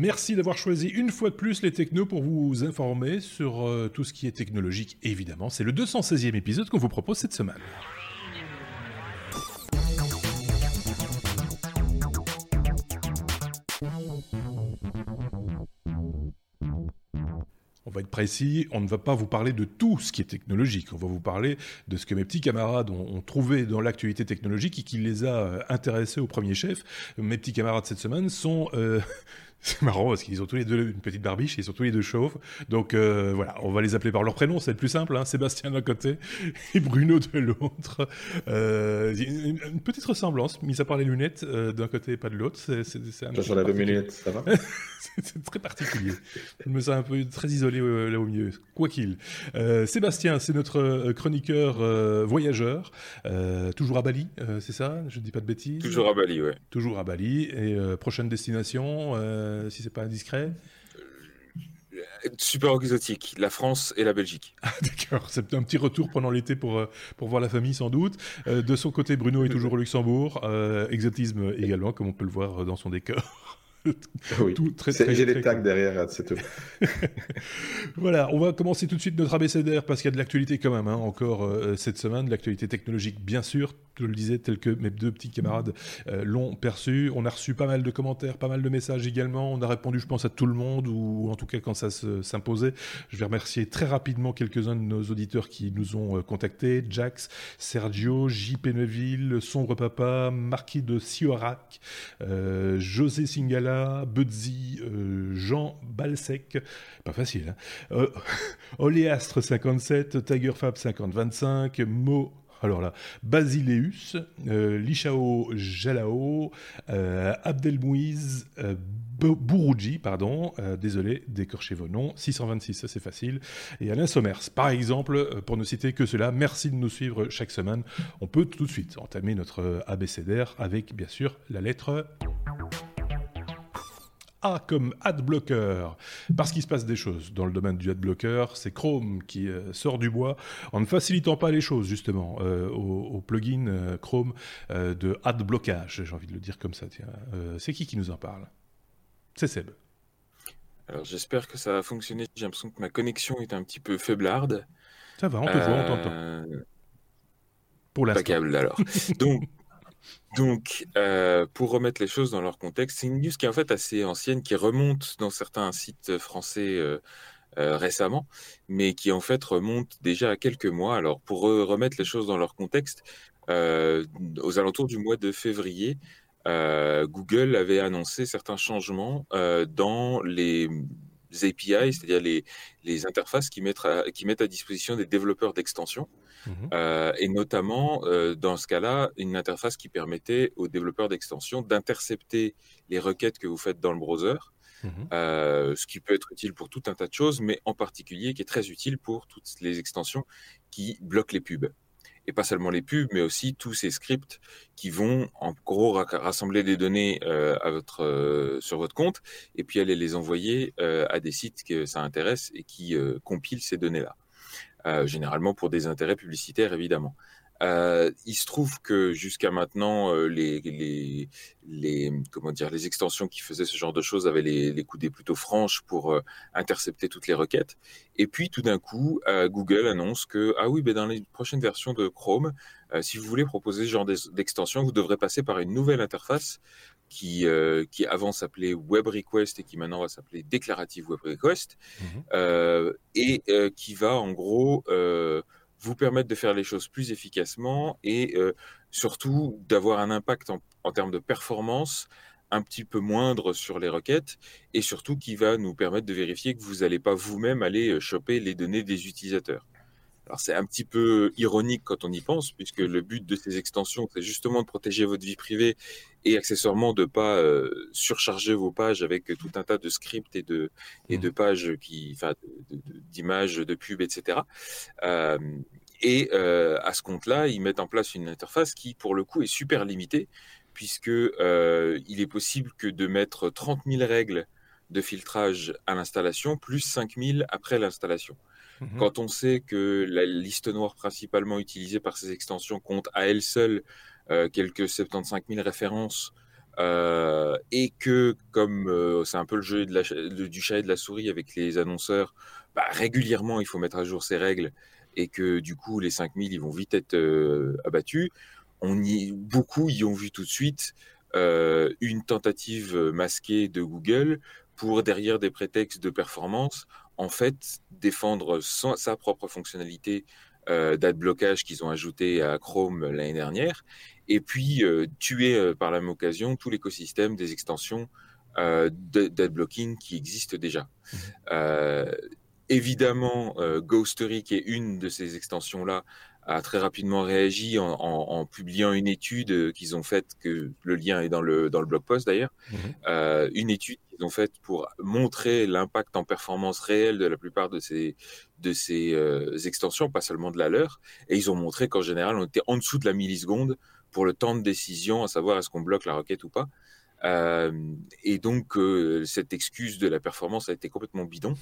Merci d'avoir choisi une fois de plus les technos pour vous informer sur euh, tout ce qui est technologique, évidemment. C'est le 216e épisode qu'on vous propose cette semaine. On va être précis, on ne va pas vous parler de tout ce qui est technologique, on va vous parler de ce que mes petits camarades ont, trouvé dans l'actualité technologique et qui les a euh, intéressés au premier chef. Mes petits camarades cette semaine sont euh, C'est marrant parce qu'ils ont tous les deux une petite barbiche et ils sont tous les deux chauves. Donc euh, voilà, on va les appeler par leur prénom, c'est plus simple. Hein. Sébastien d'un côté et Bruno de l'autre. Euh, une, petite ressemblance, mis à part les lunettes, euh, d'un côté et pas de l'autre. C'est, c'est, c'est un sur la lunettes, ça va C'est très particulier. Je me sens un peu très isolé là au milieu, quoi qu'il. Sébastien, c'est notre chroniqueur voyageur, toujours à Bali, c'est ça? Je ne dis pas de bêtises? Toujours à Bali, ouais. Toujours à Bali et prochaine destination. Euh, si c'est pas indiscret euh, Super exotique, la France et la Belgique. Ah, d'accord, c'est un petit retour pendant l'été pour, euh, pour voir la famille sans doute. de son côté, Bruno est toujours au Luxembourg, exotisme également, comme on peut le voir dans son décor. Oui. J'ai les tags derrière, c'est tout. voilà, on va commencer tout de suite notre abécédaire parce qu'il y a de l'actualité quand même, hein, encore euh, cette semaine, de l'actualité technologique bien sûr, je le disais, tel que mes deux petits camarades euh, l'ont perçu. On a reçu pas mal de commentaires, pas mal de messages également. On a répondu, je pense, à tout le monde, ou en tout cas quand ça s'imposait. Je vais remercier très rapidement quelques-uns de nos auditeurs qui nous ont euh, contactés. Jax, Sergio, JP Neuville, Sombre Papa, Marquis de Siorac, José Singala, Budzi, euh, Jean Balsec, pas facile, hein. euh, Oléastre 57, Tigerfab 5025, Mo alors là, Basileus, euh, Lichao Jalao, euh, Abdelmouiz, euh, pardon, désolé d'écorcher vos noms, 626, ça c'est facile, et Alain Sommers, par exemple, pour ne citer que cela, merci de nous suivre chaque semaine. On peut tout de suite entamer notre abécédaire avec, bien sûr, la lettre... A comme adblocker, parce qu'il se passe des choses dans le domaine du adblocker, c'est Chrome qui euh, sort du bois en ne facilitant pas les choses justement euh, au, plugin euh, Chrome de adblockage, j'ai envie de le dire comme ça. Tiens, c'est qui qui nous en parle? C'est Seb. Alors j'espère que ça va fonctionner. J'ai l'impression que ma connexion est un petit peu faiblarde. Ça va, on te voit, on t'entend. Pour l'instant. Impeccable alors. Donc donc, euh, pour remettre les choses dans leur contexte, c'est une news qui est en fait assez ancienne, qui remonte dans certains sites français euh, euh, récemment, mais qui en fait remonte déjà à quelques mois. Alors, pour remettre les choses dans leur contexte, aux alentours du mois de février, Google avait annoncé certains changements dans les API, c'est-à-dire les, les, interfaces qui mettent, à, qui mettent à disposition des développeurs d'extensions, mmh euh, et notamment euh, dans ce cas-là, une interface qui permettait aux développeurs d'extensions d'intercepter les requêtes que vous faites dans le browser, mmh euh, ce qui peut être utile pour tout un tas de choses, mais en particulier qui est très utile pour toutes les extensions qui bloquent les pubs et pas seulement les pubs, mais aussi tous ces scripts qui vont en gros rassembler des données euh, euh, sur votre compte et puis aller les envoyer euh, à des sites que ça intéresse et qui compilent ces données-là. généralement pour des intérêts publicitaires évidemment. Euh, il se trouve que jusqu'à maintenant, euh, les, les, les, comment dire, les extensions qui faisaient ce genre de choses avaient les, les coudées plutôt franches pour euh, intercepter toutes les requêtes. Et puis tout d'un coup, Google annonce que ah oui, ben dans les prochaines versions de Chrome, si vous voulez proposer ce genre d'extension, vous devrez passer par une nouvelle interface qui, qui avant s'appelait Web Request et qui maintenant va s'appeler Declarative Web Request, mmh et qui va en gros vous permettre de faire les choses plus efficacement et euh, surtout d'avoir un impact en, en, termes de performance un petit peu moindre sur les requêtes et surtout qui va nous permettre de vérifier que vous n'allez pas vous-même aller euh, choper les données des utilisateurs. Alors c'est un petit peu ironique quand on y pense, puisque le but de ces extensions, c'est justement de protéger votre vie privée et accessoirement de pas euh, surcharger vos pages avec tout un tas de scripts et de et de mmh. pages qui, enfin, d'images, de, pubs, etc. Euh, et euh, à ce compte-là, ils mettent en place une interface qui, pour le coup, est super limitée, puisque il est possible que de mettre 30 000 règles de filtrage à l'installation, plus 5 000 après l'installation. Mhm. Quand on sait que la liste noire principalement utilisée par ces extensions compte à elle seule euh, quelques 75 000 références et que comme c'est un peu le jeu du chat et de la souris avec les annonceurs, bah, régulièrement il faut mettre à jour ces règles et que du coup les 5000 ils vont vite être abattus. On y, beaucoup y ont vu tout de suite une tentative masquée de Google pour derrière des prétextes de performance en fait défendre sa propre fonctionnalité euh, d'adblockage qu'ils ont ajouté à Chrome l'année dernière, et puis euh, tuer euh, par la même occasion tout l'écosystème des extensions euh, d'adblocking qui existent déjà. Mmh. évidemment, Ghostery, qui est une de ces extensions-là, a très rapidement réagi en, publiant une étude qu'ils ont faite, que le lien est dans le, dans le blog post d'ailleurs, mmh. une étude ont fait pour montrer l'impact en performance réelle de la plupart de ces, de ces euh, extensions, pas seulement de la leur. Et ils ont montré qu'en général, on était en dessous de la milliseconde pour le temps de décision, à savoir est-ce qu'on bloque la requête ou pas. Euh, et donc, euh, cette excuse de la performance a été complètement bidon.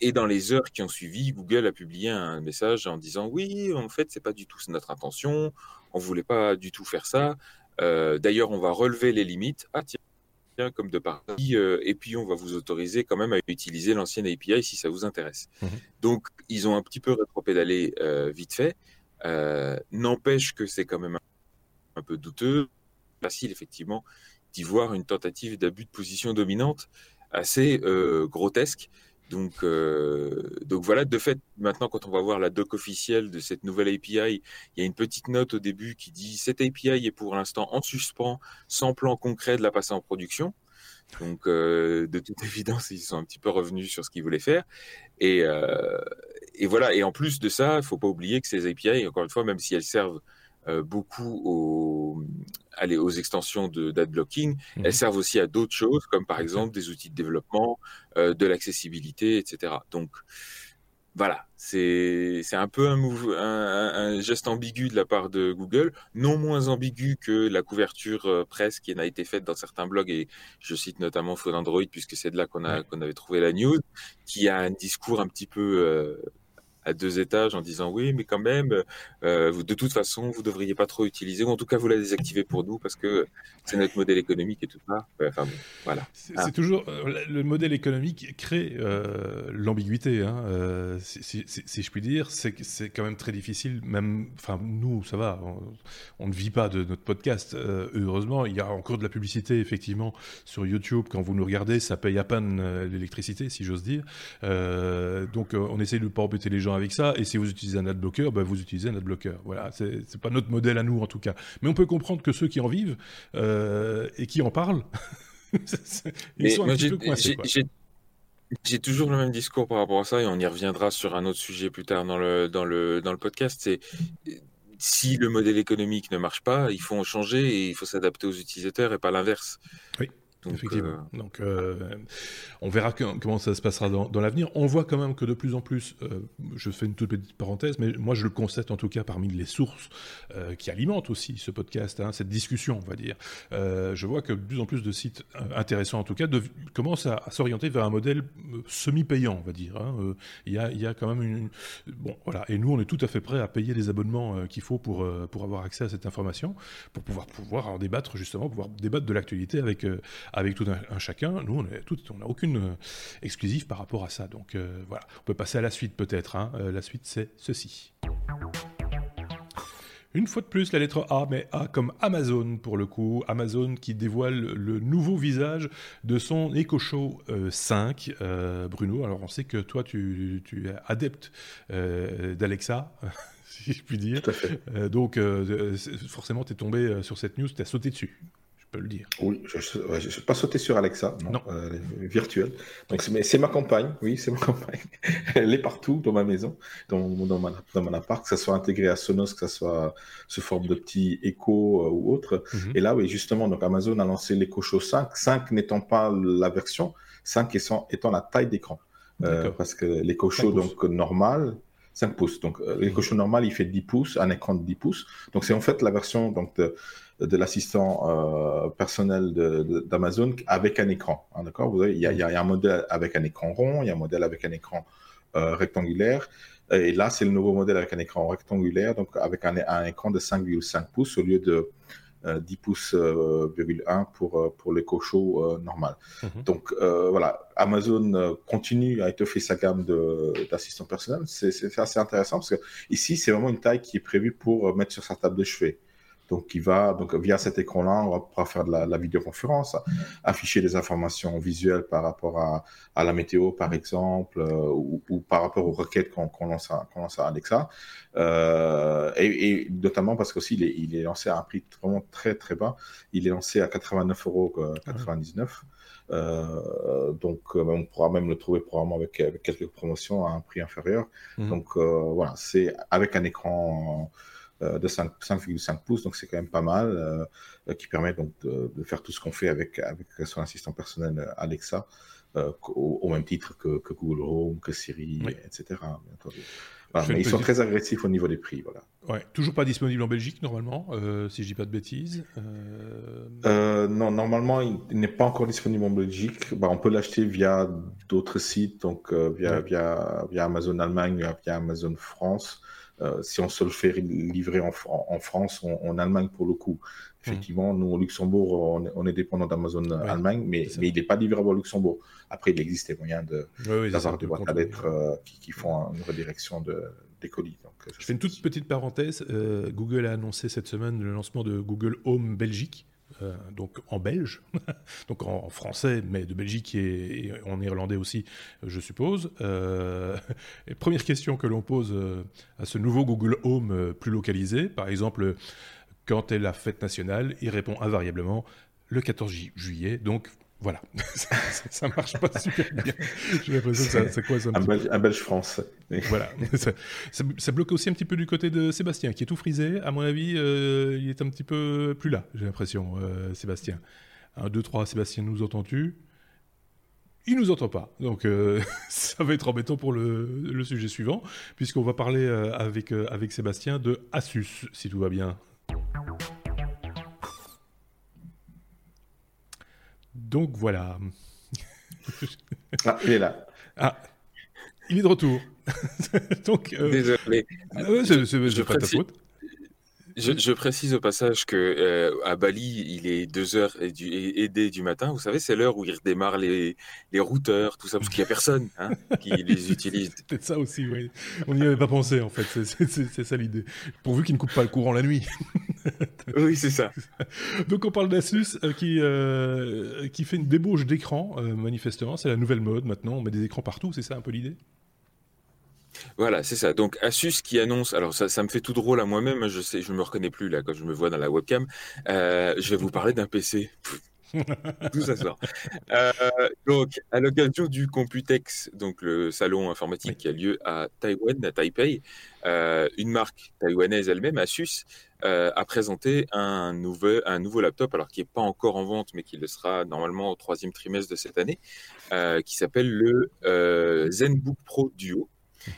et dans les heures qui ont suivi, Google a publié un message en disant oui, en fait, c'est pas du tout notre intention. On voulait pas du tout faire ça. D'ailleurs, on va relever les limites. Ah tiens, comme de partie, euh, et puis on va vous autoriser quand même à utiliser l'ancienne API si ça vous intéresse. Mhm. Donc, ils ont un petit peu rétro-pédalé euh, vite fait. Euh, n'empêche que c'est quand même un, peu douteux, facile effectivement, d'y voir une tentative d'abus de position dominante assez grotesque donc, euh, donc voilà, de fait, maintenant, quand on va voir la doc officielle de cette nouvelle API, il y a une petite note au début qui dit cette API est pour l'instant en suspens, sans plan concret de la passer en production. Donc, euh, de toute évidence, ils sont un petit peu revenus sur ce qu'ils voulaient faire. Et, euh, et voilà. Et en plus de ça, il faut pas oublier que ces API, encore une fois, même si elles servent euh, beaucoup aux, allez, aux extensions d'adblocking. Mmh. Elles servent aussi à d'autres choses, comme par exemple des outils de développement, euh, de l'accessibilité, etc. Donc, voilà, c'est un peu un, un, geste ambigu de la part de Google, non moins ambigu que la couverture euh, presse qui en a été faite dans certains blogs, et je cite notamment Phone Android, puisque c'est de là qu'on qu'on avait trouvé la news, qui a un discours un petit peu à deux étages en disant oui, mais quand même, euh, de toute façon, vous devriez pas trop utiliser, ou en tout cas, vous la désactivez pour nous parce que c'est notre modèle économique et tout ça. Enfin voilà. C'est ah. toujours euh, le modèle économique crée euh, l'ambiguïté, hein, si, je puis dire. C'est quand même très difficile, même, enfin nous, ça va, on, ne vit pas de notre podcast. heureusement, il y a encore de la publicité effectivement sur YouTube quand vous nous regardez, ça paye à peine l'électricité, si j'ose dire. donc on essaye de ne pas embêter les gens avec ça. Et si vous utilisez un adblocker, ben vous utilisez un adblocker. Voilà, c'est pas notre modèle à nous en tout cas. Mais on peut comprendre que ceux qui en vivent euh, et qui en parlent, ils sont un petit peu coincés. J'ai toujours le même discours par rapport à ça et on y reviendra sur un autre sujet plus tard dans le, dans le, dans le podcast. C'est si le modèle économique ne marche pas, il faut en changer et il faut s'adapter aux utilisateurs et pas l'inverse. Oui. Donc, Effectivement. Euh, Donc, euh, on verra comment ça se passera dans, l'avenir. On voit quand même que de plus en plus, euh, je fais une toute petite parenthèse, mais moi je le constate en tout cas parmi les sources qui alimentent aussi ce podcast, hein, cette discussion, on va dire. je vois que de plus en plus de sites intéressants, en tout cas, de, commencent à, s'orienter vers un modèle semi-payant, on va dire. Hein. Il y, a, y, a, quand même une, bon, voilà. Et nous, on est tout à fait prêts à payer les abonnements qu'il faut pour pour avoir accès à cette information, pour pouvoir pouvoir en débattre justement, pouvoir débattre de l'actualité avec avec tout un, chacun. Nous, on n'a aucune euh, exclusive par rapport à ça. Donc euh, voilà, on peut passer à la suite peut-être. Hein. Euh, la suite, c'est ceci. Une fois de plus, la lettre A, mais A comme Amazon pour le coup. Amazon qui dévoile le nouveau visage de son Echo Show 5. Bruno, alors on sait que toi, tu, es adepte d'Alexa. si je puis dire. donc, forcément, tu es tombé sur cette news, tu as sauté dessus le dire. Oui, je ne suis pas sauté sur Alexa, non, euh, virtuelle. Donc, c'est ma compagne, oui, c'est ma compagne. Elle est partout dans ma maison, dans, dans, ma, dans mon appart, que ce soit intégré à Sonos, que ce soit sous forme de petits échos euh, ou autre. Mhm. Et là, oui, justement, donc Amazon a lancé l'Echo Show 5, 5 n'étant pas la version, 5 étant, étant la taille d'écran. Euh, parce que l'Echo Show, donc normal, 5 pouces. Donc, euh, l'Echo Show normal, il fait 10 pouces, un écran de 10 pouces. Donc, c'est en fait la version donc, de, l'assistant euh, personnel d'Amazon avec un écran. Hein, d'accord? Il y, y, a un modèle avec un écran rond, il y a un modèle avec un écran euh, rectangulaire. Et là, c'est le nouveau modèle avec un écran rectangulaire, donc avec un, un écran de 5,5 pouces au lieu de 10 pouces 1 pour, pour l'éco show normal. Mhm. Donc voilà, Amazon continue à étoffer sa gamme d'assistants personnels. C'est assez intéressant parce que ici, c'est vraiment une taille qui est prévue pour mettre sur sa table de chevet. Donc, il va, donc, via cet écran-là, on va pouvoir faire de la, vidéoconférence, afficher des informations visuelles par rapport à, la météo, par exemple, euh, ou, par rapport aux requêtes qu'on lance, à, lance à Alexa. Euh, et, notamment parce qu'aussi, il est, il est lancé à un prix vraiment très, très bas. Il est lancé à 89,99 euros. Euh, donc, on pourra même le trouver probablement avec, quelques promotions à un prix inférieur. Mmh. Donc, voilà, c'est avec un écran de 5,5 pouces, donc c'est quand même pas mal, euh, qui permet donc de, faire tout ce qu'on fait avec, avec son assistant personnel euh, Alexa, au, même titre que, Google Home, que Siri, etc. mais ils sont très agressifs au niveau des prix. Voilà. Ouais, toujours pas disponible en Belgique normalement, si je dis pas de bêtises. non, normalement il, n'est pas encore disponible en Belgique. Bah, on peut l'acheter via d'autres sites, donc via, via, via Amazon Allemagne, via Amazon France. Euh, si on se le fait livrer en, France, en, en, Allemagne pour le coup. Effectivement, nous au Luxembourg, on, est dépendant d'Amazon Allemagne, mais, mais il n'est pas livrable au Luxembourg. Après, il existe des moyens d'avoir des boîtes à lettres euh, qui, font une redirection de, des colis. Donc, euh, Je fais une toute petite parenthèse. Google a annoncé cette semaine le lancement de Google Home Belgique. Euh, donc en belge, donc en, français, mais de Belgique et, en irlandais aussi, je suppose. Euh, première question que l'on pose euh, à ce nouveau Google Home plus localisé, par exemple, quand est la fête nationale, il répond invariablement le 14 juillet, donc voilà, ça, ne marche pas super bien. J'ai l'impression que c'est quoi ça un, Belge, France. Voilà, ça, bloque aussi un petit peu du côté de Sébastien, qui est tout frisé. À mon avis, euh, il est un petit peu plus là, j'ai l'impression, euh, Sébastien. 1, 2, 3, Sébastien, nous entends-tu? Il nous entend pas, donc euh, ça va être embêtant pour le, le sujet suivant, puisqu'on va parler avec, avec Sébastien de Asus, si tout va bien. Donc voilà. ah, il est là. Ah, il est de retour. Donc, euh... Désolé. C'est pas ta faute. Je, précise au passage que euh, à Bali, il est 2 heures et, du, et, du matin. Vous savez, c'est l'heure où ils redémarrent les, les routeurs, tout ça, parce qu'il n'y a personne hein, qui les utilise. C'est peut-être ça aussi, oui. On n'y avait pas pensé, en fait. C'est ça l'idée. Pourvu qu'ils ne coupent pas le courant la nuit. oui, c'est ça. Donc, on parle d'Asus euh, qui, euh, qui fait une débauche d'écran, manifestement. C'est la nouvelle mode maintenant. On met des écrans partout, c'est ça un peu l'idée? Voilà, c'est ça. Donc Asus qui annonce, alors ça, ça me fait tout drôle à moi-même, je sais, je me reconnais plus là quand je me vois dans la webcam. Euh, je vais vous parler d'un PC. tout ça sort. Euh, donc, à l'occasion du Computex, donc le salon informatique qui a lieu à Taïwan, à Taipei, euh, une marque taïwanaise elle-même, Asus, a présenté un nouveau, un nouveau laptop, alors qui n'est pas encore en vente, mais qui le sera normalement au troisième trimestre de cette année, qui s'appelle le ZenBook Pro Duo.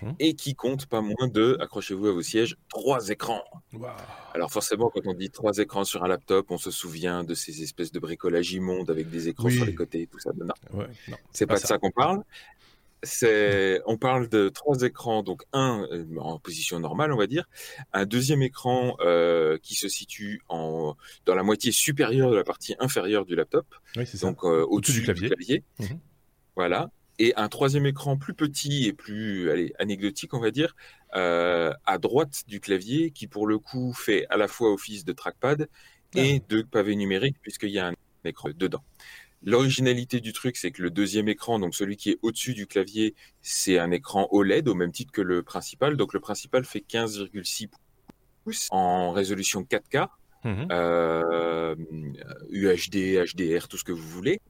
Mhm. et qui compte pas moins de, accrochez-vous à vos sièges, trois écrans. Alors forcément, quand on dit trois écrans sur un laptop, on se souvient de ces espèces de bricolage immonde avec des écrans sur les côtés et tout ça. Non, c'est pas, de ça, qu'on parle. C'est, on parle de trois écrans, donc un euh, en position normale, on va dire, un deuxième écran euh, qui se situe en, dans la moitié supérieure de la partie inférieure du laptop, donc euh, au-dessus du clavier. Mhm. Voilà et un troisième écran plus petit et plus allez, anecdotique, on va dire, euh, à droite du clavier, qui pour le coup fait à la fois office de trackpad et ah. de pavé numérique, puisqu'il y a un écran dedans. L'originalité du truc, c'est que le deuxième écran, donc celui qui est au-dessus du clavier, c'est un écran OLED au même titre que le principal. Donc le principal fait 15,6 pouces en résolution 4K, UHD, HDR, tout ce que vous voulez.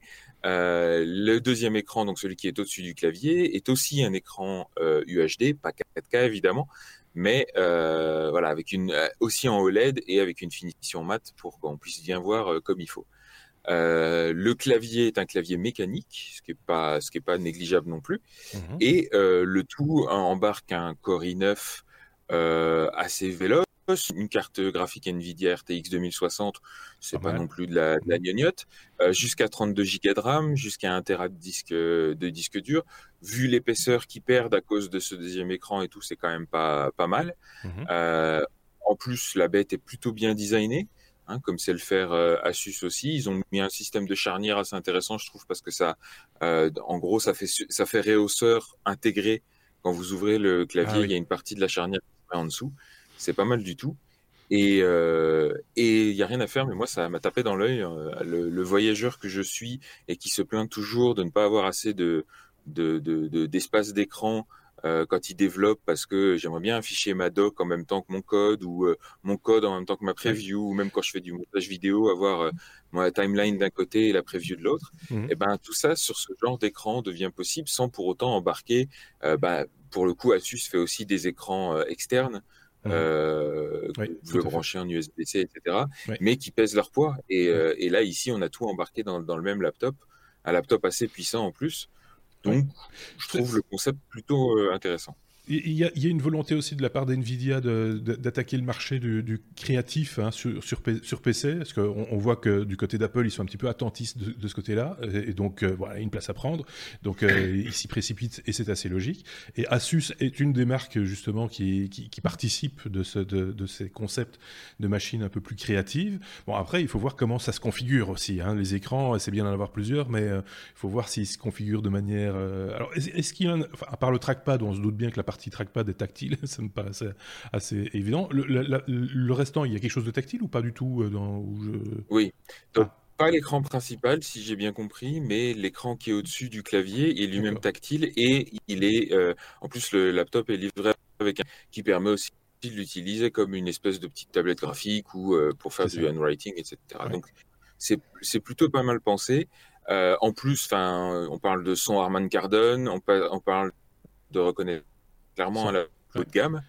Euh, le deuxième écran, donc celui qui est au-dessus du clavier, est aussi un écran UHD, euh, pas 4K évidemment, mais euh, voilà, avec une aussi en OLED et avec une finition mat pour qu'on puisse bien voir comme il faut. le clavier est un clavier mécanique, ce qui est pas ce qui est pas négligeable non plus, mmh et le tout embarque un Core i9 assez véloce une carte graphique Nvidia RTX 2060, c'est pas, non plus de la, de gnognotte, euh, jusqu'à 32 Go de RAM, jusqu'à 1 Tera de disque, de disque dur. Vu l'épaisseur qu'ils perdent à cause de ce deuxième écran et tout, c'est quand même pas, pas mal. Mhm. Euh, en plus, la bête est plutôt bien designée. Hein, comme c'est le faire Asus aussi. Ils ont mis un système de charnière assez intéressant, je trouve, parce que ça, en gros, ça fait, ça fait réhausseur intégré. Quand vous ouvrez le clavier, ah il y a une partie de la charnière en dessous. C'est pas mal du tout. Et il n'y a rien à faire, mais moi, ça m'a tapé dans l'œil. Le, voyageur que je suis et qui se plaint toujours de ne pas avoir assez de, d'espace de, d'écran euh, quand il développe parce que j'aimerais bien afficher ma doc en même temps que mon code ou euh, mon code en même temps que ma preview ou même quand je fais du montage vidéo avoir euh, ma timeline d'un côté et la preview de l'autre. Mmh. Et eh ben tout ça sur ce genre d'écran devient possible sans pour autant embarquer. bah, pour le coup, Asus fait aussi des écrans externes. Mmh. Euh, vous le branchez en USB-C, etc., mais qui pèsent leur poids. Et, et, là, ici, on a tout embarqué dans, dans, le même laptop, un laptop assez puissant en plus. Donc, je trouve le concept plutôt euh, intéressant. Il y, a, une volonté aussi de la part d'NVIDIA d'attaquer le marché du, créatif hein, sur, sur, PC, parce qu'on on voit que du côté d'Apple, ils sont un petit peu attentistes de, ce côté-là, et donc euh, voilà, une place à prendre. Donc euh, ils s'y précipitent, et c'est assez logique. Et Asus est une des marques justement qui, qui, participe de, ce, de, ces concepts de machines un peu plus créatives. Bon, après, il faut voir comment ça se configure aussi. Hein. Les écrans, c'est bien d'en avoir plusieurs, mais euh, il faut voir s'ils se configurent de manière... alors, est-ce qu'il y a, à part le trackpad, on se doute bien que la partie trackpad est tactile, ça me paraît assez, évident. Le, restant, il y a quelque chose de tactile ou pas du tout euh, dans, Oui. Ah. Pas l'écran principal, si j'ai bien compris, mais l'écran qui est au-dessus du clavier est lui-même tactile et il est, euh, en plus, le laptop est livré avec un qui permet aussi de l'utiliser comme une espèce de petite tablette graphique ou euh, pour faire du handwriting, etc. Donc, c'est plutôt pas mal pensé. en plus, on parle de son Harman Kardon, on, on parle de reconnaître clairement à la haut de gamme.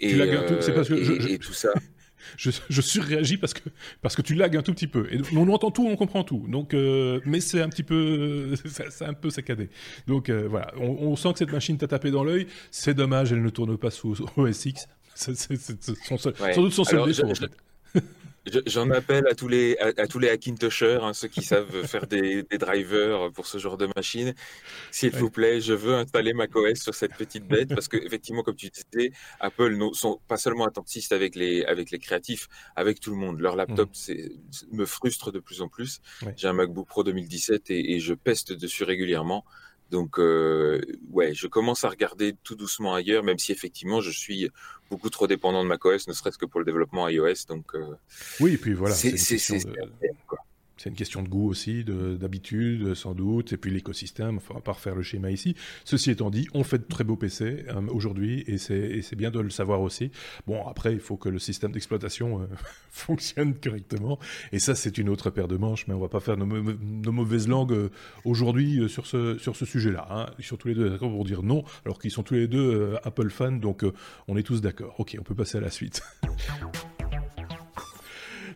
Et, c'est parce que euh, je, tout ça. Je, je, surréagis parce que, parce que tu lagues un tout petit peu. Et on entend tout, on comprend tout. Donc, euh, mais c'est un petit peu, c'est un peu saccadé. Donc euh, voilà, on, sent que cette machine t'a tapé dans l'œil. C'est dommage, elle ne tourne pas sous OS X. C'est sans doute son seul défaut. En fait. J'en appelle à tous les à, tous les Hackintoshers, hein, ceux qui savent faire des, des, drivers pour ce genre de machine. S'il vous plaît, je veux installer macOS sur cette petite bête parce que effectivement, comme tu disais, Apple ne sont pas seulement attentistes avec les avec les créatifs, avec tout le monde. Leur laptop mmh. me frustre de plus en plus. J'ai un MacBook Pro 2017 et, et je peste dessus régulièrement. Donc, euh, ouais, je commence à regarder tout doucement ailleurs, même si effectivement, je suis beaucoup trop dépendant de macOS, ne serait-ce que pour le développement iOS. Donc, euh, oui, et puis voilà, c'est c'est une question de goût aussi, d'habitude, sans doute, et puis l'écosystème, on va pas refaire le schéma ici. Ceci étant dit, on fait de très beaux PC euh, aujourd'hui, et c'est bien de le savoir aussi. Bon, après, il faut que le système d'exploitation euh, fonctionne correctement, et ça, c'est une autre paire de manches, mais on va pas faire nos, mauvaises langues euh, aujourd'hui sur ce, sujet-là. Hein. Tous les deux d'accord pour dire non, alors qu'ils sont tous les deux Apple fans, donc on est tous d'accord. Ok, on peut passer à la suite.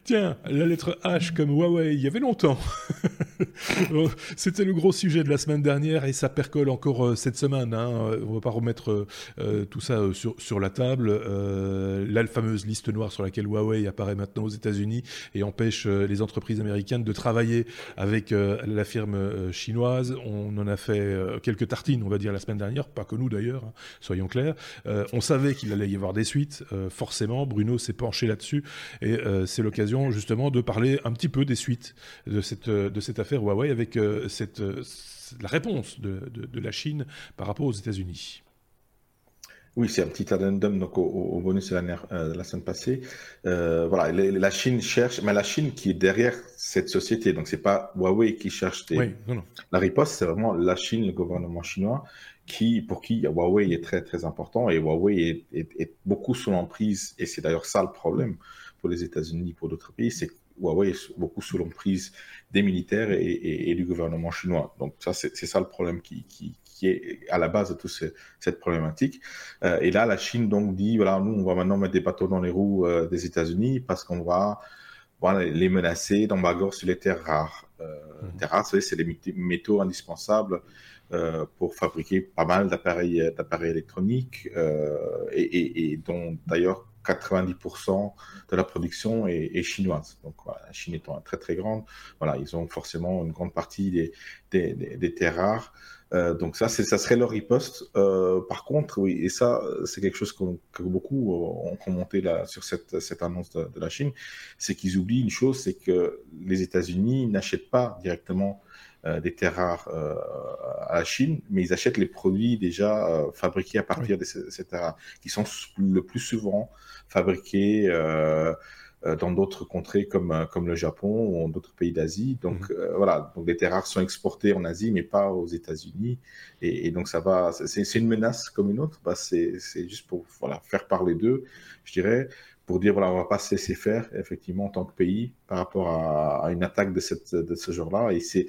Tiens, la lettre H comme Huawei, il y avait longtemps. C'était le gros sujet de la semaine dernière et ça percole encore euh, cette semaine. Hein. On va pas remettre euh, euh, tout ça sur, sur la table. la fameuse liste noire sur laquelle Huawei apparaît maintenant aux États-Unis et empêche les entreprises américaines de travailler avec la firme chinoise. On en a fait quelques tartines, on va dire, la semaine dernière, pas que nous d'ailleurs, hein, soyons clairs. on savait qu'il allait y avoir des suites, forcément. Bruno s'est penché là-dessus et c'est l'occasion justement de parler un petit peu des suites de cette, de cette affaire Huawei avec euh, cette, euh, la réponse de, de, la Chine par rapport aux États-Unis. Oui, c'est un petit addendum donc au, bonus de la, euh, la, semaine passée. voilà, la Chine cherche, mais la Chine qui est derrière cette société, donc c'est pas Huawei qui cherche des... la riposte, c'est vraiment la Chine, le gouvernement chinois, qui, pour qui Huawei est très très important et Huawei est, est beaucoup sous l'emprise et c'est d'ailleurs ça le problème pour les États-Unis, pour d'autres pays, c'est que Huawei est beaucoup sous l'emprise des militaires et, du gouvernement chinois. Donc ça, c'est ça le problème qui, qui, est à la base de toute cette problématique. Euh, et là, la Chine donc dit, voilà, nous, on va maintenant mettre des bateaux dans les roues euh, des États-Unis parce qu'on va voilà, les menacer d'embargo sur les terres rares. Euh, mmh. Terres rares, c'est les métaux indispensables euh, pour fabriquer pas mal d'appareils électroniques et, et, dont d'ailleurs 90% de la production est, chinoise. Donc voilà, la Chine étant très très grande, voilà, ils ont forcément une grande partie des, des, des, terres rares. Euh, donc ça, ça serait leur riposte. Euh, par contre, oui, et ça, c'est quelque chose que beaucoup ont commenté là, sur cette, cette annonce de, de la Chine, c'est qu'ils oublient une chose, c'est que les États-Unis n'achètent pas directement euh, des terres rares à la Chine, mais ils achètent les produits déjà fabriqués à partir de ces, terres rares, qui sont le plus souvent fabriqués dans d'autres contrées comme, comme le Japon ou d'autres pays d'Asie. Donc mhm. voilà, donc les terres rares sont exportées en Asie, mais pas aux États-Unis. Et, donc ça va, c'est une menace comme une autre. Bah, c'est juste pour voilà, faire parler d'eux, je dirais pour dire voilà, on va pas se laisser faire effectivement en tant que pays par rapport à, une attaque de, cette, de ce genre-là. Et c'est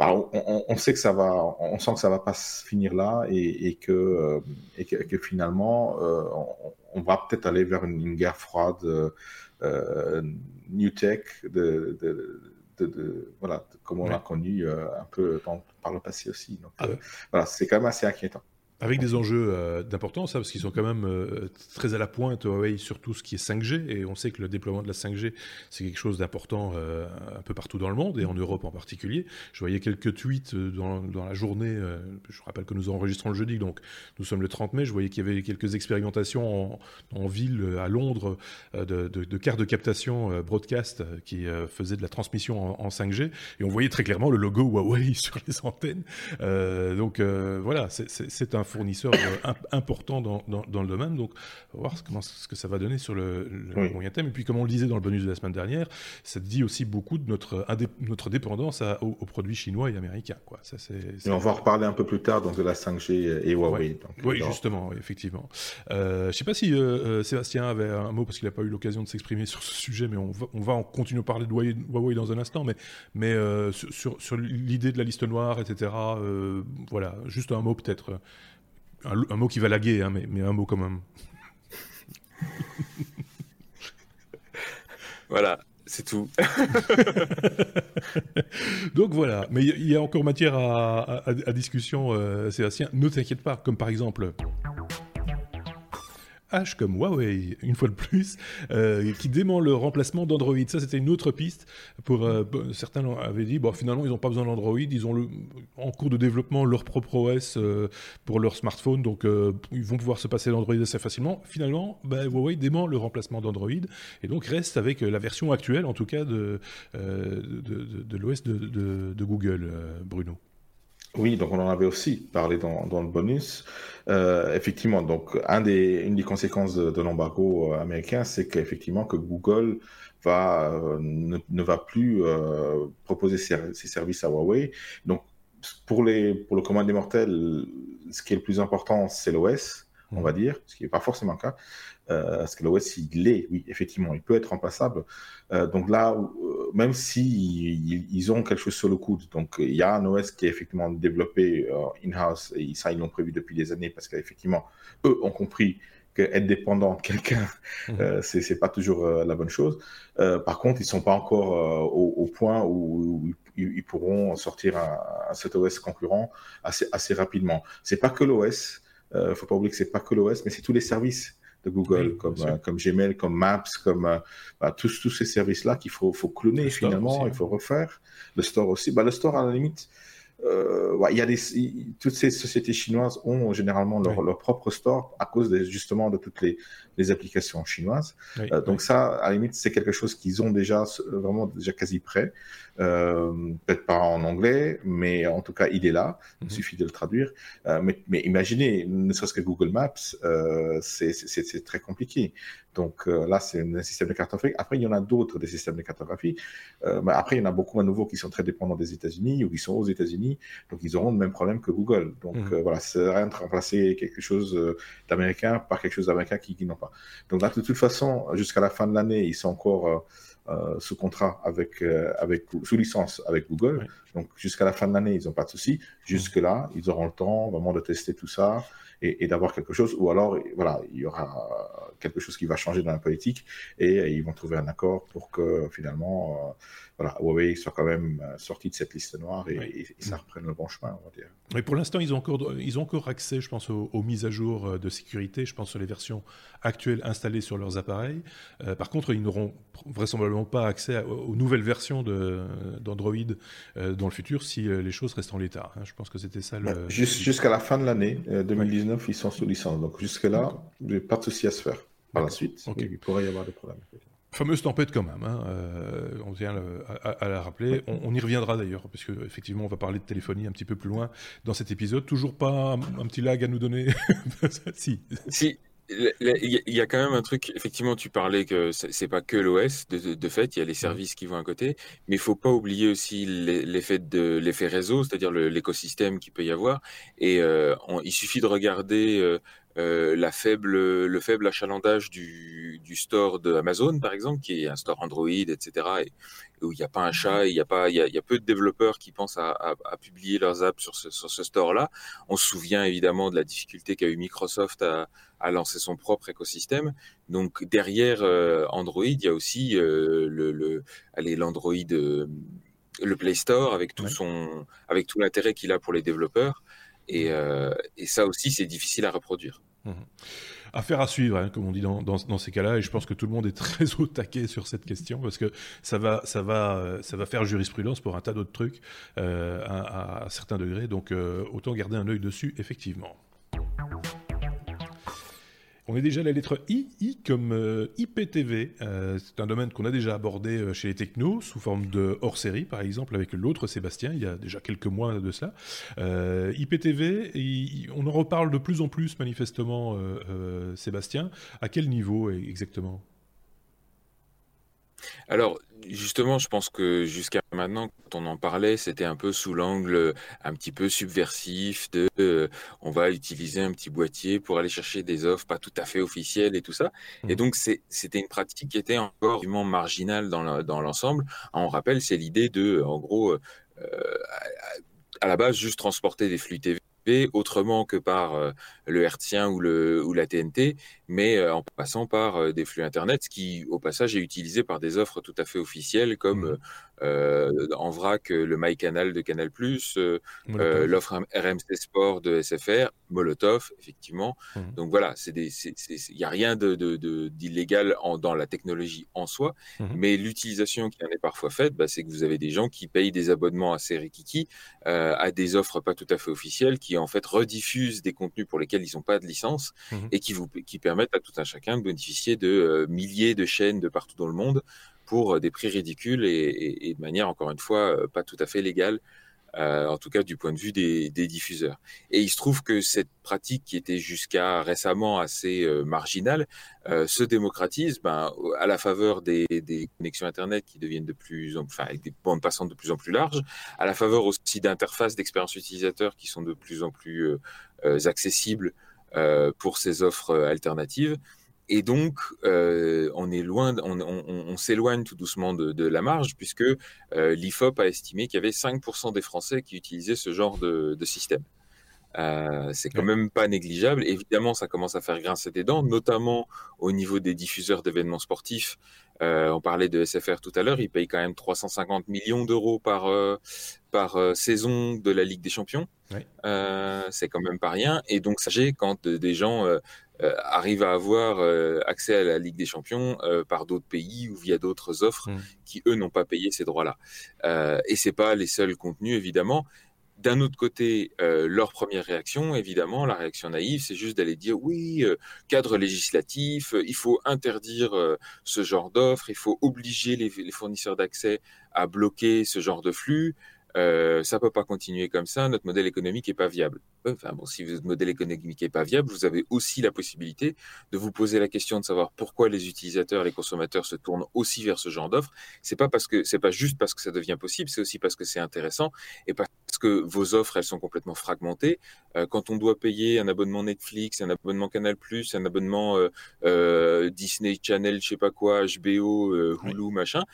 bah, on, sait que ça va, on sent que ça va pas se finir là et, que, et que, finalement euh, on, va peut-être aller vers une, guerre froide, euh, new tech, de, de, voilà, comme on l'a connu euh, un peu par le passé aussi. Donc ah voilà, c'est quand même assez inquiétant. Avec des enjeux euh, d'importance, hein, parce qu'ils sont quand même euh, très à la pointe Huawei sur tout ce qui est 5G, et on sait que le déploiement de la 5G, c'est quelque chose d'important euh, un peu partout dans le monde, et en Europe en particulier. Je voyais quelques tweets dans, dans la journée, je rappelle que nous enregistrons le jeudi, donc nous sommes le 30 mai, je voyais qu'il y avait quelques expérimentations en, ville, à Londres, de, de, de, cartes de captation broadcast qui faisaient de la transmission en, 5G, et on voyait très clairement le logo Huawei sur les antennes. donc voilà, c'est un fournisseur euh, important dans, dans, le domaine. Donc, on va voir comment, ce que ça va donner sur le, moyen terme. Et puis, comme on le disait dans le bonus de la semaine dernière, ça dit aussi beaucoup de notre, notre dépendance aux, produits chinois et américains. Quoi. Ça, c'est, on va en reparler un peu plus tard donc, de la 5G et Huawei. oui, justement, effectivement. Euh, je ne sais pas si euh, Sébastien avait un mot parce qu'il n'a pas eu l'occasion de s'exprimer sur ce sujet, mais on va, on va en continuer à parler de Huawei, dans un instant. Mais, mais sur, sur l'idée de la liste noire, etc., voilà, juste un mot peut-être un, mot qui va laguer, hein, mais, mais un mot quand même. voilà, c'est tout. Donc voilà, mais il y, a encore matière à, discussion, euh, Sébastien. Ne t'inquiète pas, comme par exemple H comme Huawei, une fois de plus, euh, qui dément le remplacement d'Android. Ça, c'était une autre piste. Pour, euh, certains avaient dit, bon, finalement, ils n'ont pas besoin d'Android, ils ont le, en cours de développement leur propre OS euh, pour leur smartphone, donc ils vont pouvoir se passer d'Android assez facilement. Finalement, bah, Huawei dément le remplacement d'Android et donc reste avec la version actuelle, en tout cas, de, l'OS de, Google, Bruno. Oui, donc on en avait aussi parlé dans, dans le bonus. Euh, effectivement, donc un des, une des conséquences de, l'embargo euh, américain, c'est qu'effectivement que Google va euh, ne, va plus euh, proposer ses, ses, services à Huawei. Donc pour les pour le commun des mortels, ce qui est le plus important, c'est l'OS, on va mmh. dire, ce qui n'est pas forcément le cas. Euh, parce que l'OS, il l'est, oui, effectivement, il peut être remplaçable. Euh, donc là, euh, même si ils, ont quelque chose sur le coude, donc il y a un OS qui est effectivement développé in-house, et ça, ils l'ont prévu depuis des années, parce qu'effectivement, eux ont compris qu'être dépendant de quelqu'un, mmh. c'est pas toujours la bonne chose. par contre, ils sont pas encore au, point où, ils, pourront sortir un, un, cet OS concurrent assez, assez rapidement. C'est pas que l'OS, euh, faut pas oublier que c'est pas que l'OS, mais c'est tous les services de Google, comme, euh, comme Gmail, comme Maps, comme euh, bah, tous, tous ces services-là qu'il faut, faut cloner finalement, il faut refaire. Le store aussi. Bah, le store, à la limite, euh, y a des, toutes ces sociétés chinoises ont généralement leur, leur propre store à cause justement de toutes les, les applications chinoises. Euh, donc ça, à la limite, c'est quelque chose qu'ils ont déjà vraiment déjà quasi prêt. Euh, peut-être pas en anglais, mais en tout cas, il est là. Il mhm. suffit de le traduire. Euh, mais, mais, imaginez, ne serait-ce que Google Maps, euh, c'est très compliqué. Donc là, c'est un système de cartographie. Après, il y en a d'autres des systèmes de cartographie. mais après, il y en a beaucoup à nouveau qui sont très dépendants des États-Unis ou qui sont aux États-Unis. Donc, ils auront le même problème que Google. Donc mhm. voilà, c'est rien de remplacer quelque chose d'américain par quelque chose d'américain qui, qui n'ont pas. Donc là, de toute façon, jusqu'à la fin de l'année, ils sont encore sous contrat avec, avec sous licence avec Google. Donc jusqu'à la fin de l'année, ils n'ont pas de souci. Jusque là, ils auront le temps vraiment de tester tout ça et, d'avoir quelque chose, ou alors voilà, il y aura quelque chose qui va changer dans la politique et, ils vont trouver un accord pour que finalement, euh, voilà, Huawei soit quand même euh, sorti de cette liste noire et, ça reprenne le bon chemin, on va dire. Mais pour l'instant, ils ont encore, ils ont encore accès, je pense, aux, mises à jour euh, de sécurité, je pense sur les versions actuelles installées sur leurs appareils. par contre, ils n'auront vraisemblablement pas accès aux nouvelles versions d'Android dans le futur si les choses restent en l'état. Hein. Je pense que c'était ça le. Jusqu'à la fin de l'année 2019 ils sont sous licence. Donc jusque-là, pas de souci à se faire. Par la suite, il pourrait y avoir des problèmes. Fameuse tempête quand même, hein. euh, on tient à, la rappeler. On, y reviendra d'ailleurs, parce qu'effectivement, on va parler de téléphonie un petit peu plus loin dans cet épisode. Toujours pas un, petit lag à nous donner? Si. Si, il y a quand même un truc, effectivement, tu parlais que c'est pas que l'OS, de, fait, il y a les services qui vont à côté, mais il faut pas oublier aussi l'effet de l'effet réseau, c'est-à-dire l'écosystème qui peut y avoir. Et euh, il suffit de regarder euh, euh, la faible, le faible achalandage du, du store d'Amazon, par exemple, qui est un store Android, etc., et, où il n'y a pas un chat, il y a pas, il y a, peu de développeurs qui pensent à, à, publier leurs apps sur ce, sur ce store-là. On se souvient évidemment de la difficulté qu'a eu Microsoft à, à, lancer son propre écosystème. Donc derrière euh, Android, il y a aussi euh, le, le, allez, l'Android, le Play Store avec tout son, avec tout l'intérêt qu'il a pour les développeurs. Euh, et, ça aussi, c'est difficile à reproduire. Mmh. Affaire à suivre, hein, comme on dit dans, ces cas-là, et je pense que tout le monde est très au taquet sur cette question parce que ça va, va faire jurisprudence pour un tas d'autres trucs euh, à, à, certains degrés. Donc euh, autant garder un œil dessus, effectivement. On est déjà à la lettre I, I comme euh, IPTV. Euh, c'est un domaine qu'on a déjà abordé euh, chez les technos sous forme de hors-série, par exemple, avec l'autre Sébastien, il y a déjà quelques mois de cela. IPTV, on en reparle de plus en plus, manifestement, Sébastien. À quel niveau exactement? Alors, justement, je pense que jusqu'à maintenant, quand on en parlait, c'était un peu sous l'angle un petit peu subversif de euh, on va utiliser un petit boîtier pour aller chercher des offres pas tout à fait officielles et tout ça. Et mmh. donc, c'était une pratique qui était encore marginale dans l'ensemble. on rappelle, c'est l'idée de, en gros, euh, à la base, juste transporter des flux TV autrement que par euh, le hertzien ou, le, ou la TNT, mais euh, en passant par euh, des flux Internet, ce qui, au passage, est utilisé par des offres tout à fait officielles comme mmh. Euh, en vrac le MyCanal de Canal+, euh, euh, l'offre RMC Sport de SFR, Molotov, effectivement. Mmh. Donc voilà, il n'y a rien d'illégal de, dans la technologie en soi, mmh. mais l'utilisation qui en est parfois faite, bah, c'est que vous avez des gens qui payent des abonnements assez rikiki à des offres pas tout à fait officielles, qui en fait rediffusent des contenus pour lesquels ils n'ont pas de licence mmh. et qui, vous, qui permettent à tout un chacun de bénéficier de milliers de chaînes de partout dans le monde pour euh, des prix ridicules et, de manière, encore une fois, euh, pas tout à fait légale, euh, en tout cas du point de vue des, diffuseurs. Et il se trouve que cette pratique qui était jusqu'à récemment assez marginale se démocratise ben, à la faveur des, connexions Internet qui deviennent de plus en enfin avec des bandes passantes de plus en plus larges, à la faveur aussi d'interfaces d'expérience utilisateur qui sont de plus en plus accessibles pour ces offres alternatives. Et donc, euh, on est loin, on, s'éloigne tout doucement de, la marge, puisque euh, l'IFOP a estimé qu'il y avait 5% des Français qui utilisaient ce genre de, système. Euh, c'est quand même pas négligeable. Évidemment, ça commence à faire grincer des dents, notamment au niveau des diffuseurs d'événements sportifs. on parlait de SFR tout à l'heure, ils payent quand même 350 millions d'euros par, par saison de la Ligue des Champions. c'est quand même pas rien. Et donc, sachez quand des gens euh, arrive à avoir euh, accès à la Ligue des Champions euh, par d'autres pays ou via d'autres offres mm. qui eux n'ont pas payé ces droits-là. et c'est pas les seuls contenus évidemment. D'un autre côté, leur première réaction, évidemment, la réaction naïve, c'est juste d'aller dire oui, cadre législatif, il faut interdire ce genre d'offres, il faut obliger les, les fournisseurs d'accès à bloquer ce genre de flux. Euh, ça peut pas continuer comme ça, notre modèle économique est pas viable. Enfin bon, si votre modèle économique est pas viable, vous avez aussi la possibilité de vous poser la question de savoir pourquoi les utilisateurs, les consommateurs se tournent aussi vers ce genre d'offres. C'est pas parce que c'est pas juste parce que ça devient possible, c'est aussi parce que c'est intéressant et parce que vos offres elles sont complètement fragmentées. Euh, quand on doit payer un abonnement Netflix, un abonnement Canal+, un abonnement euh, euh Disney Channel, je sais pas quoi, HBO, euh, Hulu, machin,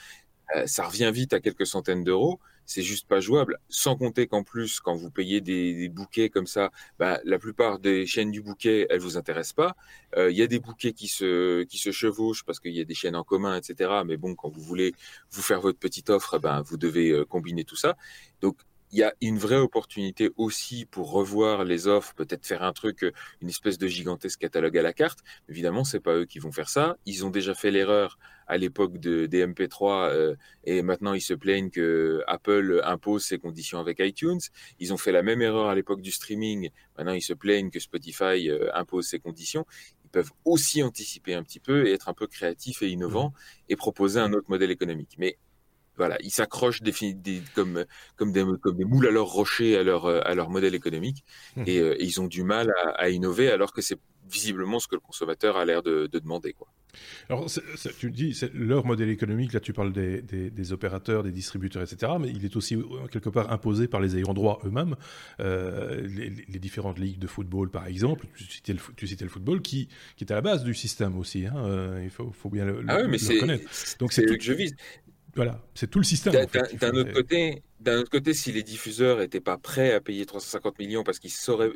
ça revient vite à quelques centaines d'euros c'est juste pas jouable. Sans compter qu'en plus, quand vous payez des, bouquets comme ça, bah, la plupart des chaînes du bouquet, elles vous intéressent pas. Euh, il y a des bouquets qui se, qui se chevauchent parce qu'il y a des chaînes en commun, etc. Mais bon, quand vous voulez vous faire votre petite offre, ben, vous devez euh, combiner tout ça. Donc, il y a une vraie opportunité aussi pour revoir les offres, peut-être faire un truc, euh, une espèce de gigantesque catalogue à la carte. Évidemment, c'est pas eux qui vont faire ça. Ils ont déjà fait l'erreur à l'époque de, des MP3 euh, et maintenant ils se plaignent que Apple impose ses conditions avec iTunes. Ils ont fait la même erreur à l'époque du streaming. Maintenant ils se plaignent que Spotify euh, impose ses conditions. Ils peuvent aussi anticiper un petit peu et être un peu créatifs et innovants mmh. et proposer un autre modèle économique. Mais voilà, ils s'accrochent des, comme, comme, des, comme des moules à leur rocher, à leur, à leur modèle économique, mmh. euh, et, ils ont du mal à, innover alors que c'est visiblement ce que le consommateur a l'air de, demander. Quoi. Alors, tu dis, leur modèle économique, là tu parles des, des, opérateurs, des distributeurs, etc., mais il est aussi euh, quelque part imposé par les ayants droit eux-mêmes, euh, les, différentes ligues de football par exemple, tu citais le, tu citais le football, qui, qui est à la base du système aussi, hein, il faut, faut bien le, ah oui, mais le reconnaître. Donc c'est tout que je vise. Voilà, c'est tout le système. D'un autre côté, d'un autre côté, si les diffuseurs n'étaient pas prêts à payer 350 millions parce qu'ils sauraient,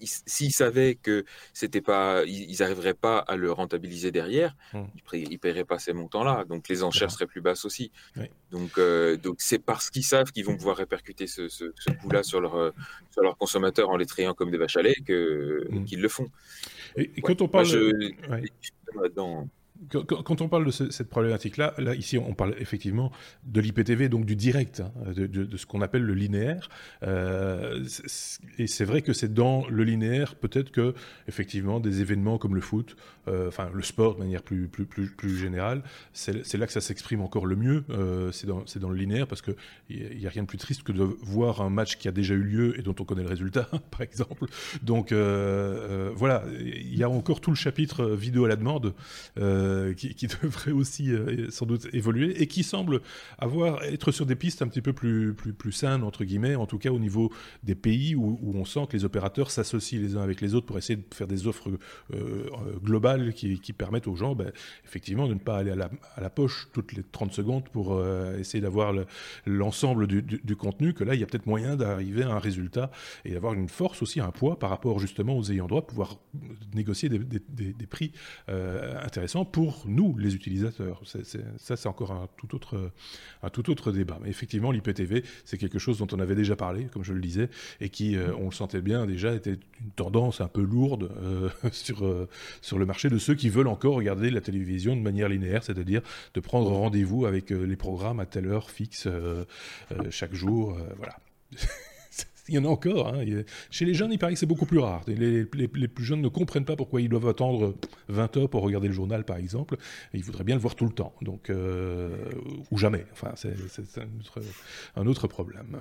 s'ils savaient que c'était pas, ils n'arriveraient pas à le rentabiliser derrière, hmm. ils, ne paieraient pas ces montants-là. Donc les enchères seraient plus basses aussi. Donc euh, donc c'est parce qu'ils savent qu'ils vont pouvoir répercuter ce, ce, coût-là sur leur sur leurs consommateurs en les trayant comme des vaches à lait que hmm. qu'ils le font. Et, quand on parle, quand, on parle de cette problématique-là, là, ici, on parle effectivement de l'IPTV, donc du direct, hein, de, ce qu'on appelle le linéaire. Euh, et c'est vrai que c'est dans le linéaire, peut-être que, effectivement, des événements comme le foot, euh, enfin le sport de manière plus, plus, plus, générale, c'est là que ça s'exprime encore le mieux. Euh, c'est dans, dans, le linéaire parce qu'il n'y a rien de plus triste que de voir un match qui a déjà eu lieu et dont on connaît le résultat, par exemple. Donc voilà, il y a encore tout le chapitre vidéo à la demande. Qui, devrait aussi euh, sans doute évoluer et qui semble avoir être sur des pistes un petit peu plus, plus, plus saines, entre guillemets, en tout cas au niveau des pays où, on sent que les opérateurs s'associent les uns avec les autres pour essayer de faire des offres euh, globales qui, permettent aux gens, ben, effectivement, de ne pas aller à la, poche toutes les 30 secondes pour essayer d'avoir l'ensemble du, contenu, que là, il y a peut-être moyen d'arriver à un résultat et d'avoir une force aussi, un poids par rapport justement aux ayants droit, pouvoir négocier des, prix intéressants pour nous, les utilisateurs. ça, c'est encore un tout, autre, un tout autre débat. Mais effectivement, l'IPTV, c'est quelque chose dont on avait déjà parlé, comme je le disais, et qui, euh, on le sentait bien déjà, était une tendance un peu lourde euh, sur, euh, sur le marché de ceux qui veulent encore regarder la télévision de manière linéaire, c'est-à-dire de prendre rendez-vous avec les programmes à telle heure fixe chaque jour. voilà. il y en a encore. Hein. Chez les jeunes, il paraît que c'est beaucoup plus rare. Les, plus jeunes ne comprennent pas pourquoi ils doivent attendre 20 heures pour regarder le journal, par exemple. ils voudraient bien le voir tout le temps. Donc, euh, ou jamais. Enfin, c'est un autre problème.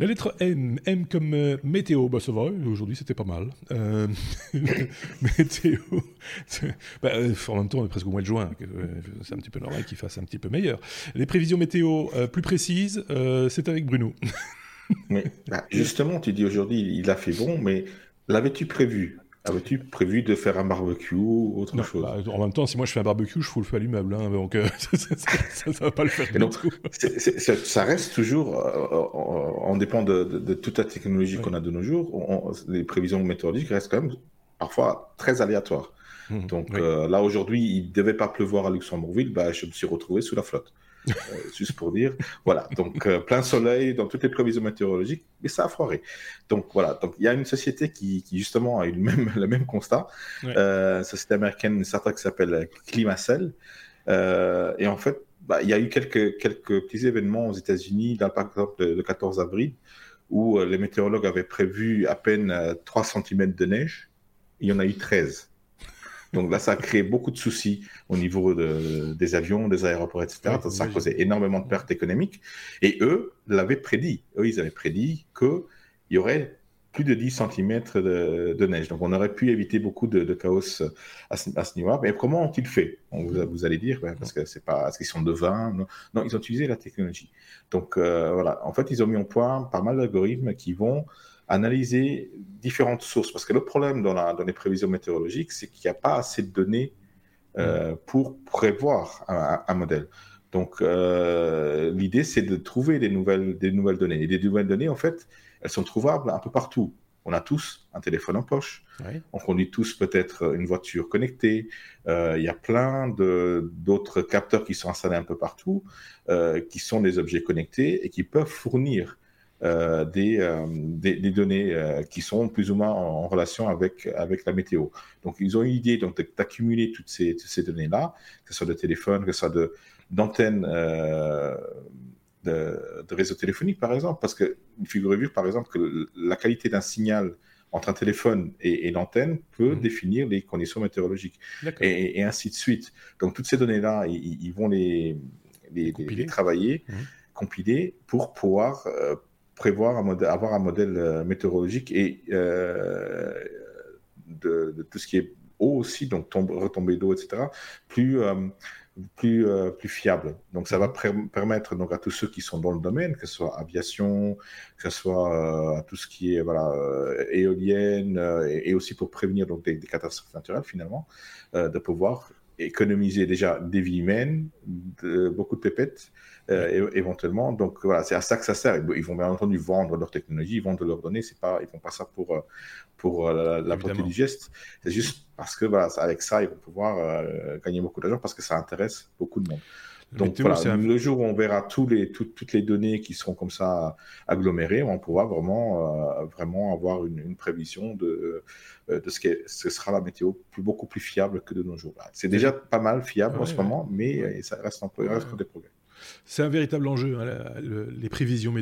La lettre M, M comme euh, météo, bah ça va, aujourd'hui c'était pas mal. Euh, météo, bah, euh, en même temps on est presque au mois de juin, c'est un petit peu normal qu'il fasse un petit peu meilleur. Les prévisions météo plus précises, c'est avec Bruno. mais, bah, justement, tu dis aujourd'hui il a fait bon, mais l'avais-tu prévu? Avais-tu prévu de faire un barbecue ou autre chose bah, En même temps, si moi je fais un barbecue, je fous le feu à l'immeuble, hein, donc euh, ça, ne va pas le faire. ça reste toujours, on euh, dépend de, toute la technologie qu'on a de nos jours, les prévisions météorologiques restent quand même parfois très aléatoires. Mmh, donc euh, là aujourd'hui, il ne devait pas pleuvoir à Luxembourgville, bah, je me suis retrouvé sous la flotte. Euh, juste pour dire. Voilà, donc euh, plein soleil dans toutes les prévisions météorologiques, mais ça a foiré. Donc voilà, donc il y a une société qui, justement a eu le même, le même constat, euh, société américaine, certaine qui s'appelle Climacel. et en fait, bah, il y a eu quelques, quelques petits événements aux États-Unis, par exemple le, 14 avril, où les météorologues avaient prévu à peine 3 cm de neige. Il y en a eu 13. Donc là, ça a créé beaucoup de soucis au niveau des avions, des aéroports, etc. ça a causé énormément de pertes économiques. Et eux l'avaient prédit. Eux, ils avaient prédit qu'il y aurait plus de 10 cm de, neige. Donc on aurait pu éviter beaucoup de, chaos à ce, niveau-là. Mais comment ont-ils fait? Vous, allez dire, parce que c'est pas, parce qu'ils sont de non. non, ils ont utilisé la technologie. Donc euh, voilà, en fait, ils ont mis en point pas mal d'algorithmes qui vont analyser différentes sources. Parce que le problème dans, la, dans les prévisions météorologiques, c'est qu'il n'y a pas assez de données euh, mm. pour prévoir un, modèle. Donc, euh, l'idée, c'est de trouver des nouvelles, des nouvelles données. Et des nouvelles données, en fait, elles sont trouvables un peu partout. On a tous un téléphone en poche. On conduit tous peut-être une voiture connectée. Euh, il y a plein d'autres capteurs qui sont installés un peu partout, qui sont des objets connectés et qui peuvent fournir euh, des, euh, des, des, données euh, qui sont plus ou moins en, relation avec, avec la météo. Donc, ils ont une idée d'accumuler toutes ces, toutes ces données-là, que ce soit de téléphone, que ce soit d'antennes de, de, de réseau téléphonique, par exemple, parce que figurez-vous, par exemple, que la qualité d'un signal entre un téléphone et, l'antenne peut mmh. définir les conditions météorologiques et, et, ainsi de suite. Donc toutes ces données-là, ils, vont les, les, les travailler, mmh. compiler pour pouvoir prévoir un modèle, avoir un modèle euh, météorologique et euh, de, tout ce qui est eau aussi, donc tombe, retombée d'eau, etc., plus, euh, plus, plus fiable. Donc ça va mhm. permettre donc, à tous ceux qui sont dans le domaine, que ce soit aviation, que ce soit à tout ce qui est voilà, éolienne, et, aussi pour prévenir donc, des, catastrophes naturelles finalement, de pouvoir économiser déjà des vies humaines, de, beaucoup de pépettes, euh, éventuellement. Donc voilà, c'est à ça que ça sert. Ils vont bien entendu vendre leur technologie, ils vont leur donner. C'est pas, ils font pas ça pour euh, pour euh, la, beauté du geste. C'est juste parce que voilà, avec ça, ils vont pouvoir gagner beaucoup d'argent parce que ça intéresse beaucoup de monde. Donc voilà, le jour où on verra tous les, toutes les données qui seront comme ça agglomérées, on pourra vraiment, vraiment avoir une, une prévision de, de ce, que ce sera la météo plus, beaucoup plus fiable que de nos jours. C'est déjà pas mal fiable en ce moment, mais ça reste, un, reste des progrès. C'est un véritable enjeu, hein, les prévisions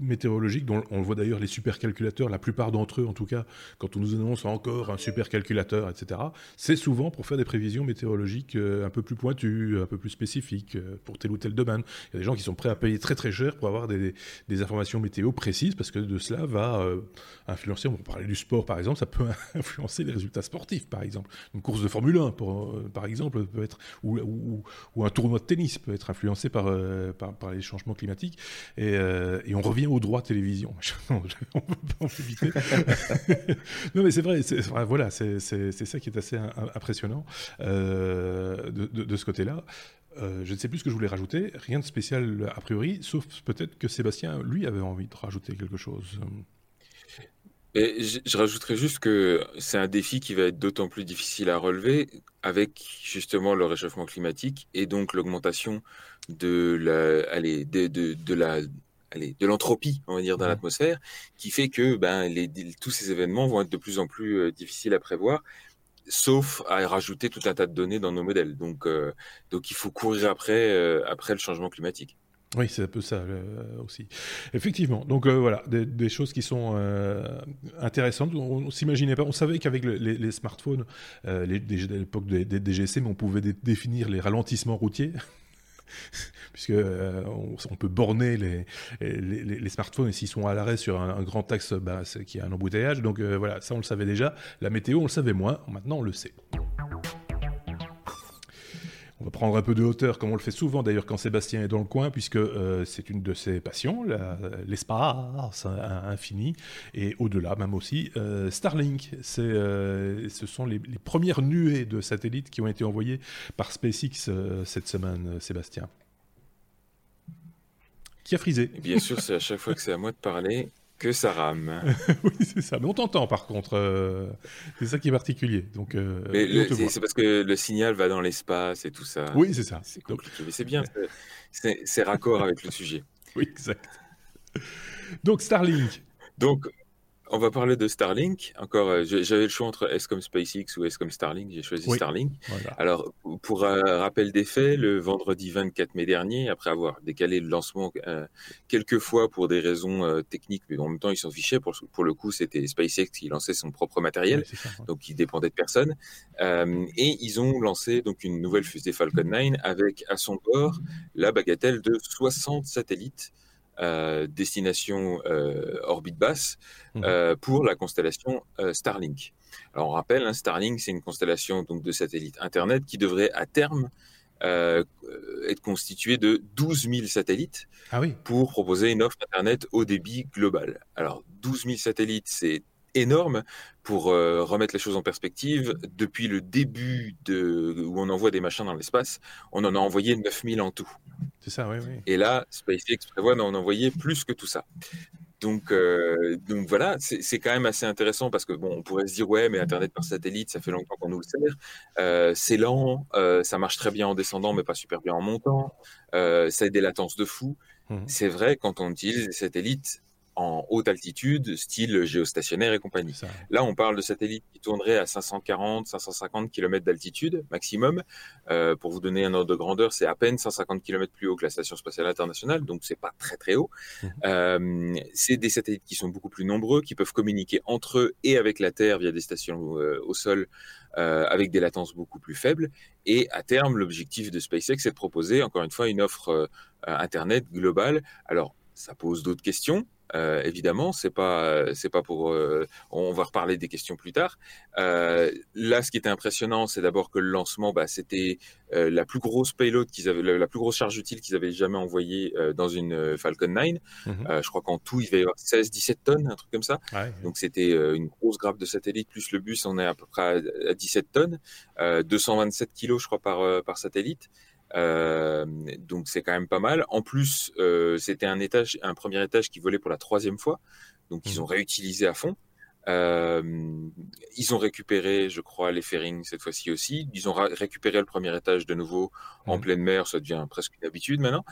météorologiques, dont on le voit d'ailleurs les supercalculateurs, la plupart d'entre eux en tout cas, quand on nous annonce encore un supercalculateur, etc., c'est souvent pour faire des prévisions météorologiques euh, un peu plus pointues, un peu plus spécifiques euh, pour tel ou tel domaine. Il y a des gens qui sont prêts à payer très très cher pour avoir des, informations météo précises, parce que de cela va euh, influencer, on va parler du sport par exemple, ça peut influencer les résultats sportifs par exemple. Une course de Formule 1 par exemple peut être, ou, ou un tournoi de tennis peut être influencé par euh, par, les changements climatiques. Et, euh, et, on revient au droit télévision. on peut pas en éviter. non, mais c'est vrai, voilà, c'est ça qui est assez impressionnant euh, de, ce côté-là. je ne sais plus ce que je voulais rajouter, rien de spécial a priori, sauf peut-être que Sébastien, lui, avait envie de rajouter quelque chose. Je, je rajouterais juste que c'est un défi qui va être d'autant plus difficile à relever avec justement le réchauffement climatique et donc l'augmentation de la, allez, de, de, de la allez, de l'entropie, on va dire, dans l'atmosphère, qui fait que ben, les, tous ces événements vont être de plus en plus euh, difficiles à prévoir, sauf à rajouter tout un tas de données dans nos modèles. Donc, euh, donc il faut courir après, euh, après le changement climatique. Oui, c'est un peu ça aussi. Effectivement. Donc voilà, des, choses qui sont intéressantes. On, ne s'imaginait pas. On savait qu'avec les, smartphones, les, à l'époque des, des, DGC, on pouvait définir les ralentissements routiers. puisque euh, on, peut borner les, les, smartphones et s'ils sont à l'arrêt sur un, grand axe, bah, qui a un embouteillage. Donc euh, voilà, ça on le savait déjà. La météo, on le savait moins. Maintenant, on le sait. On va prendre un peu de hauteur, comme on le fait souvent d'ailleurs quand Sébastien est dans le coin, puisque euh, c'est une de ses passions, l'espace infini, et au-delà même aussi. Euh, Starlink, euh, ce sont les, premières nuées de satellites qui ont été envoyées par SpaceX cette semaine, Sébastien. Qui a frisé? Bien sûr, c'est à chaque fois que c'est à moi de parler. Que ça rame. oui, c'est ça. Mais on t'entend par contre. Euh, c'est ça qui est particulier. Donc, euh, c'est parce que le signal va dans l'espace et tout ça. Oui, c'est ça. C'est compliqué. Mais c'est bien. C'est raccord avec le sujet. Oui, exact. Donc, Starlink. Donc, on va parler de Starlink. Encore, euh, j'avais le choix entre S comme SpaceX ou S comme Starlink. J'ai choisi Starlink. Alors, pour un rappel des faits, le vendredi 24 mai dernier, après avoir décalé le lancement euh, quelques fois pour des raisons euh, techniques, mais en même temps, ils s'en fichaient. Pour, pour le coup, c'était SpaceX qui lançait son propre matériel, donc il dépendait de personne. et ils ont lancé donc une nouvelle fusée Falcon 9 avec à son bord la bagatelle de 60 satellites. Euh, destination euh, orbite basse mmh. euh, pour la constellation Starlink. Alors on rappelle, hein, Starlink c'est une constellation donc de satellites Internet qui devrait à terme être constituée de 12 000 satellites ah oui. pour proposer une offre Internet au débit global. Alors 12 000 satellites, c'est énorme pour remettre les choses en perspective. Depuis le début de, où on envoie des machins dans l'espace, on en a envoyé 9000 en tout. C'est ça, oui, oui. Et là, SpaceX prévoit d'en envoyer plus que tout ça. Donc, euh, donc voilà, c'est quand même assez intéressant parce que bon, on pourrait se dire ouais, mais Internet par satellite, ça fait longtemps qu'on nous le sert. Euh, c'est lent, euh, ça marche très bien en descendant, mais pas super bien en montant. ça a des latences de fou. Mmh. C'est vrai quand on utilise des satellites en haute altitude, style géostationnaire et compagnie. Là, on parle de satellites qui tourneraient à 540, 550 km d'altitude maximum. Euh, pour vous donner un ordre de grandeur, c'est à peine 150 km plus haut que la Station spatiale internationale, donc c'est pas très très haut. Mmh. Euh, c'est des satellites qui sont beaucoup plus nombreux, qui peuvent communiquer entre eux et avec la Terre via des stations euh, au sol avec des latences beaucoup plus faibles. Et à terme, l'objectif de SpaceX, c'est de proposer encore une fois une offre Internet globale. Alors, ça pose d'autres questions. Euh, évidemment, c'est pas c'est pas pour. Euh, on va reparler des questions plus tard. Euh, là, ce qui était impressionnant, c'est d'abord que le lancement, bah, c'était la plus grosse payload qu'ils avaient, la, plus grosse charge utile qu'ils avaient jamais envoyée dans une Falcon 9. Mhm. je crois qu'en tout, il va y avoir 16-17 tonnes, un truc comme ça. Donc c'était une grosse grappe de satellite plus le bus, on est à peu près à, 17 tonnes, 227 kilos, je crois, par par satellite. Euh, donc c'est quand même pas mal. En plus, euh, c'était un étage, un premier étage qui volait pour la troisième fois, donc ils mmh. ont réutilisé à fond. Euh, ils ont récupéré, je crois, les fairings cette fois-ci aussi. Ils ont récupéré le premier étage de nouveau en mmh. pleine mer. Ça devient presque une habitude maintenant.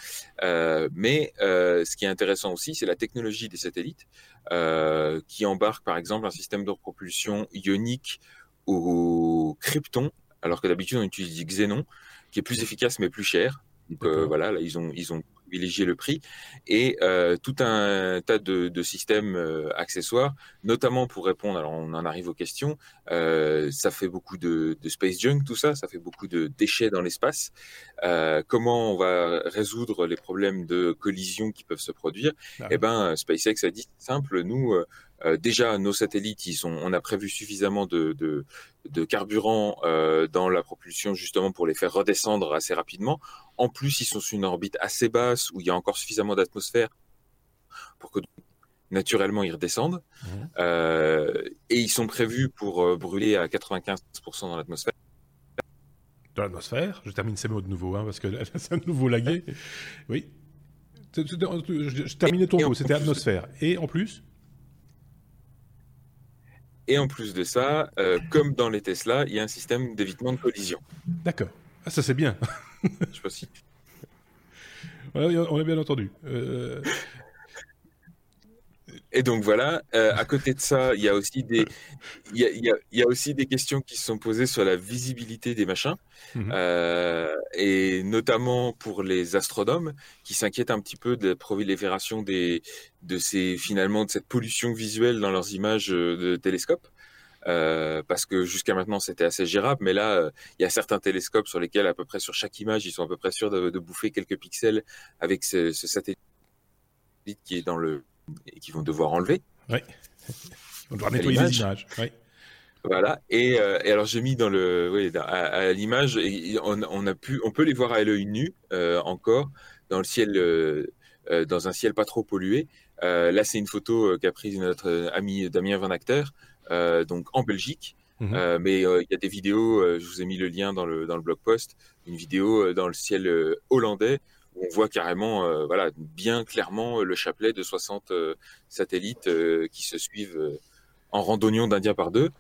Euh, mais euh, ce qui est intéressant aussi, c'est la technologie des satellites euh, qui embarque, par exemple, un système de propulsion ionique au krypton, alors que d'habitude on utilise du xénon qui est plus efficace mais plus cher. Donc euh, voilà, là, ils ont ils ont privilégié le prix et euh, tout un tas de, de systèmes euh, accessoires, notamment pour répondre. Alors on en arrive aux questions. ça fait beaucoup de, de, space junk, tout ça. Ça fait beaucoup de déchets dans l'espace. comment on va résoudre les problèmes de collision qui peuvent se produire? Ah Eh ben, SpaceX a dit simple. Nous, euh, déjà, nos satellites, ils sont, on a prévu suffisamment de, de, de carburant euh, dans la propulsion justement pour les faire redescendre assez rapidement. En plus, ils sont sur une orbite assez basse où il y a encore suffisamment d'atmosphère pour que naturellement ils redescendent. Mmh. Euh, et ils sont prévus pour brûler à 95% dans l'atmosphère. Dans l'atmosphère Je termine ces mots de nouveau, hein, parce que c'est un nouveau lagué. Oui. Je, terminais ton mot, c'était atmosphère. Et en plus? Et en plus de ça, euh, comme dans les Tesla, il y a un système d'évitement de collision. D'accord. Ah, ça c'est bien. Je sais pas si. on a bien entendu. Euh, et donc voilà, euh, à côté de ça, il y a aussi des, il y a, il y a, aussi des questions qui se sont posées sur la visibilité des machins, mhm. euh, et notamment pour les astronomes qui s'inquiètent un petit peu de la prolifération des, de ces finalement de cette pollution visuelle dans leurs images euh, de télescope. Euh, parce que jusqu'à maintenant c'était assez gérable, mais là euh, il y a certains télescopes sur lesquels à peu près sur chaque image ils sont à peu près sûrs de, de bouffer quelques pixels avec ce, ce satellite qui est dans le et qui vont devoir enlever. Oui. On devoir nettoyer les images. Oui. Voilà. Et, euh, et, alors j'ai mis dans le, oui, à, l'image, on, on, a pu, on peut les voir à l'œil nu euh, encore dans le ciel, euh, dans un ciel pas trop pollué. Là, c'est une photo qu'a prise notre ami Damien Van Acter, donc en Belgique. Mhm. mais il y a des vidéos, je vous ai mis le lien dans le dans le blog post, une vidéo dans le ciel hollandais on voit carrément, euh, voilà, bien clairement euh, le chapelet de 60 euh, satellites qui se suivent en randonnion d'Indien par deux.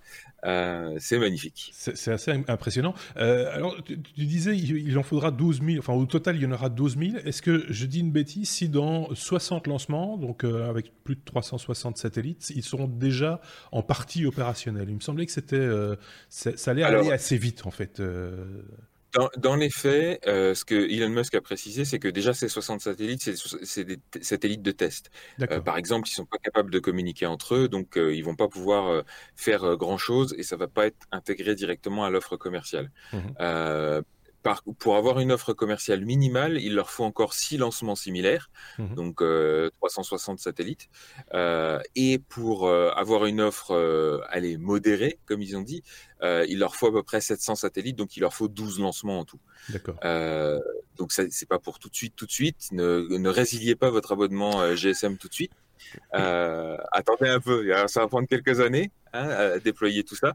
C'est magnifique. C'est assez impressionnant. Alors, tu, disais, il, en faudra 12 000, enfin au total, il y en aura 12 000. Est-ce que je dis une bêtise si dans 60 lancements, donc avec plus de 360 satellites, ils sont déjà en partie opérationnels? Il me semblait que c'était, ça allait aller assez vite en fait. Dans, les faits, euh, ce que Elon Musk a précisé, c'est que déjà ces 60 satellites, c'est des satellites de test. Euh, par exemple, ils sont pas capables de communiquer entre eux, donc euh, ils vont pas pouvoir faire grand chose et ça va pas être intégré directement à l'offre commerciale. Mmh pour avoir une offre commerciale minimale, il leur faut encore six lancements similaires, mmh donc 360 satellites. et pour avoir une offre, allez, modérée, comme ils ont dit, il leur faut à peu près 700 satellites, donc il leur faut 12 lancements en tout. D'accord. donc c'est pas pour tout de suite, tout de suite. Ne, ne résiliez pas votre abonnement GSM tout de suite. attendez un peu, ça va prendre quelques années hein, à déployer tout ça.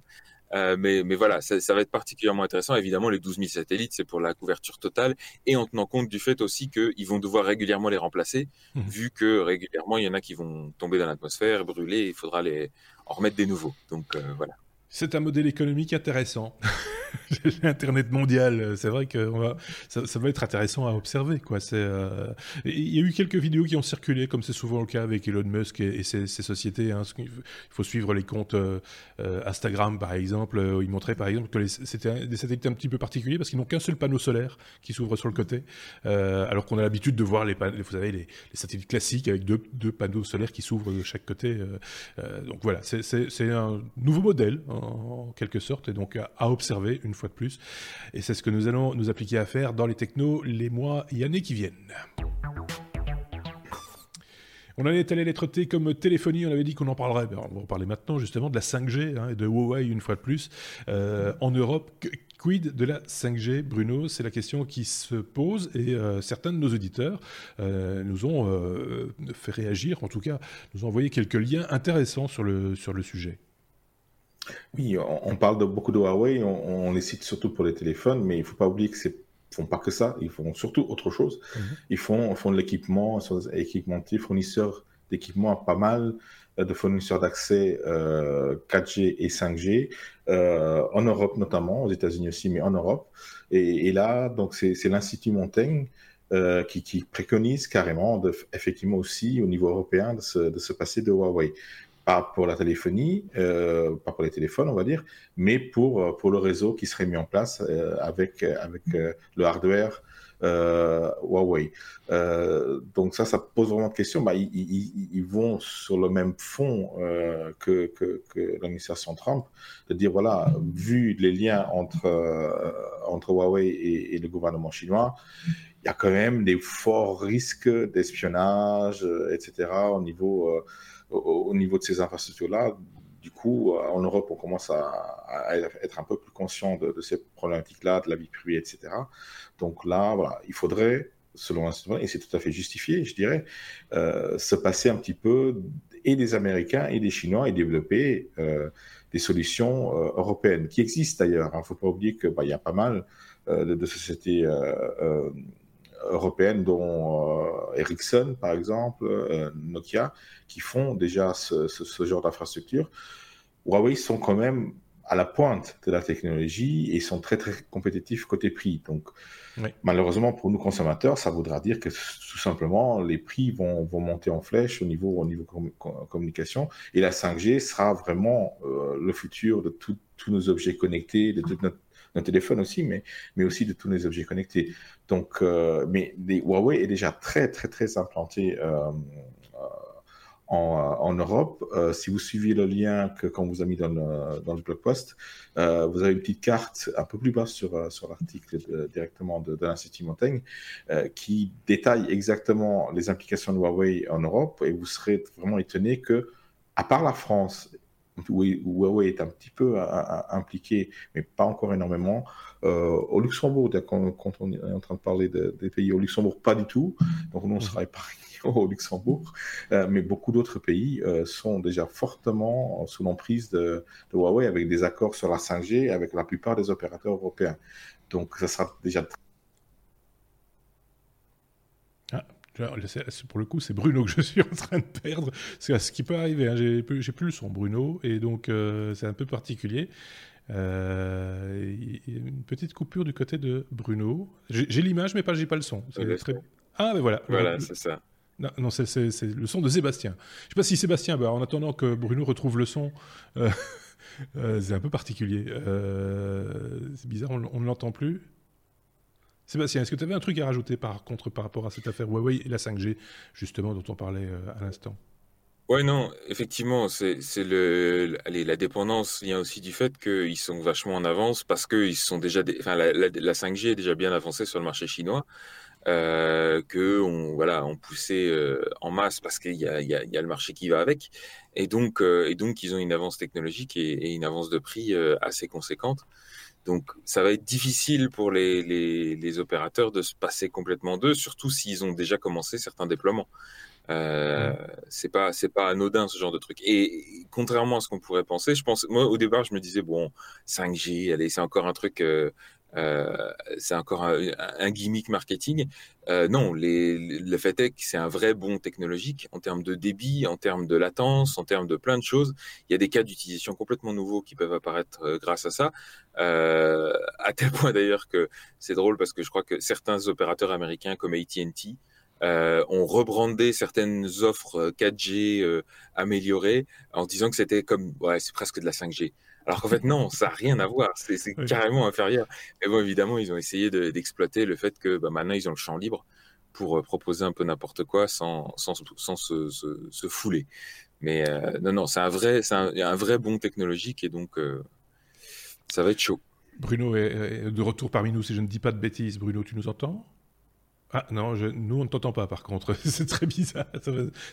Euh, mais, mais, voilà, ça, ça, va être particulièrement intéressant. Évidemment, les 12 000 satellites, c'est pour la couverture totale et en tenant compte du fait aussi qu'ils vont devoir régulièrement les remplacer, mmh. vu que régulièrement, il y en a qui vont tomber dans l'atmosphère, brûler, il faudra les en remettre des nouveaux. Donc euh, voilà. C'est un modèle économique intéressant. L'internet mondial, euh, c'est vrai que va, ça, va être intéressant à observer. Quoi. Euh, il y a eu quelques vidéos qui ont circulé, comme c'est souvent le cas avec Elon Musk et, ses, sociétés. Hein. Il faut suivre les comptes euh, Instagram, par exemple. Où ils montraient, par exemple, que c'était des satellites un petit peu particuliers parce qu'ils n'ont qu'un seul panneau solaire qui s'ouvre sur le côté, alors qu'on a l'habitude de voir les, vous savez, les, satellites classiques avec deux, deux panneaux solaires qui s'ouvrent de chaque côté. donc voilà, c'est un nouveau modèle en, quelque sorte, et donc à observer une fois de plus. Et c'est ce que nous allons nous appliquer à faire dans les technos les mois et années qui viennent. On en est allé lettre T comme téléphonie, on avait dit qu'on en parlerait. Ben, on va en parler maintenant justement de la 5G hein, et de Huawei une fois de plus. Euh, en Europe, quid de la 5G, Bruno? C'est la question qui se pose et euh, certains de nos auditeurs euh, nous ont fait réagir, en tout cas nous ont envoyé quelques liens intéressants sur le, sur le sujet. Oui, on, parle de beaucoup de Huawei, on, les cite surtout pour les téléphones, mais il ne faut pas oublier que c'est font pas que ça, ils font surtout autre chose. Mhm. Ils font, font de l'équipement, sont équipementiers, fournisseurs d'équipements pas mal euh, de fournisseurs d'accès 4G euh, et 5G, euh, en Europe notamment, aux États-Unis aussi, mais en Europe. Et, là, donc c'est l'Institut Montaigne qui, préconise carrément, de, effectivement aussi au niveau européen, de se, de se passer de Huawei pas pour la téléphonie, euh, pas pour les téléphones, on va dire, mais pour, euh, pour le réseau qui serait mis en place euh, avec, avec le hardware Huawei. donc ça, ça pose vraiment de questions. Bah, ils, vont sur le même fond que, que, l'administration Trump, de dire, voilà, vu les liens entre, entre Huawei et, le gouvernement chinois, il y a quand même des forts risques d'espionnage, etc., au niveau au, niveau de ces infrastructures-là. Du coup, euh, en Europe, on commence à, être un peu plus conscient de, ces problématiques-là, de la vie privée, etc. Donc là, il faudrait, selon l'institut, et c'est tout à fait justifié, je dirais, euh, se passer un petit peu et des Américains et des Chinois et développer euh, des solutions européennes qui existent d'ailleurs. Il hein. ne faut pas oublier qu'il bah, y a pas mal de, de, sociétés européennes, dont euh, Ericsson, par exemple, euh, Nokia, qui font déjà ce, genre d'infrastructure. Huawei sont quand même à la pointe de la technologie et sont très très compétitifs côté prix. Donc malheureusement pour nous consommateurs, ça voudra dire que tout simplement les prix vont, vont monter en flèche au niveau au niveau communication et la 5G sera vraiment euh, le futur de tous nos objets connectés, de toute notre un téléphone aussi, mais, mais aussi de tous les objets connectés. Donc, euh, mais Huawei est déjà très, très, très implanté euh, euh, en, en, Europe. si vous suivez le lien que qu'on vous a mis dans le, dans le blog post, vous avez une petite carte un peu plus bas sur, sur l'article directement de, de l'Institut Montaigne qui détaille exactement les implications de Huawei en Europe et vous serez vraiment étonné que, à part la France où Huawei est un petit peu impliqué, mais pas encore énormément. Euh, au Luxembourg, quand, on est en train de parler des pays au Luxembourg, pas du tout. Donc nous, on sera épargnés au Luxembourg. Euh, mais beaucoup d'autres pays euh, sont déjà fortement sous l'emprise de, Huawei avec des accords sur la 5G avec la plupart des opérateurs européens. Donc ça sera déjà Pour le coup, c'est Bruno que je suis en train de perdre. C'est ce qui peut arriver. Hein. J'ai plus le son Bruno, et donc euh, c'est un peu particulier. Euh, une petite coupure du côté de Bruno. J'ai l'image, mais pas, j'ai pas le son. Ah, ben voilà. Voilà, c'est ça. Non, c'est le son de Sébastien. Je sais pas si Sébastien, bah, en attendant que Bruno retrouve le son, euh, c'est un peu particulier. c'est bizarre, on ne l'entend plus. Sébastien, est-ce que tu avais un truc à rajouter par contre par rapport à cette affaire Huawei et la 5G, justement, dont on parlait euh, à l'instant? Ouais, non, effectivement, c'est le, allez, la dépendance vient aussi du fait qu'ils sont vachement en avance parce que sont déjà, enfin, la, 5G est déjà bien avancée sur le marché chinois, euh, voilà, on poussait euh, en masse parce qu'il y a, le marché qui va avec, et donc, euh, ils ont une avance technologique et une avance de prix assez conséquente. Donc, ça va être difficile pour les, les, les opérateurs de se passer complètement d'eux, surtout s'ils ont déjà commencé certains déploiements. Euh, c'est pas c'est pas anodin ce genre de truc. Et contrairement à ce qu'on pourrait penser, je pense moi au départ je me disais bon 5G, allez c'est encore un truc euh, euh, c'est encore un, gimmick marketing. Euh, non, le fait est que c'est un vrai bon technologique en termes de débit, en termes de latence, en termes de plein de choses. Il y a des cas d'utilisation complètement nouveaux qui peuvent apparaître euh, grâce à ça. à tel point d'ailleurs que c'est drôle parce que je crois que certains opérateurs américains comme AT&T ont rebrandé certaines offres 4G améliorées en disant que c'était comme ouais, c'est presque de la 5G. Alors qu'en fait, non, ça n'a rien à voir. C'est carrément inférieur. Mais bon, évidemment, ils ont essayé d'exploiter le fait que bah, maintenant, ils ont le champ libre pour euh, proposer un peu n'importe quoi sans, sans, sans se, se, fouler. Mais euh, non, non, c'est un, vrai, un, un vrai bon technologique et donc euh, ça va être chaud. Bruno est de retour parmi nous, si je ne dis pas de bêtises. Bruno, tu nous entends? Ah non, nous on ne t'entend pas par contre, c'est très bizarre,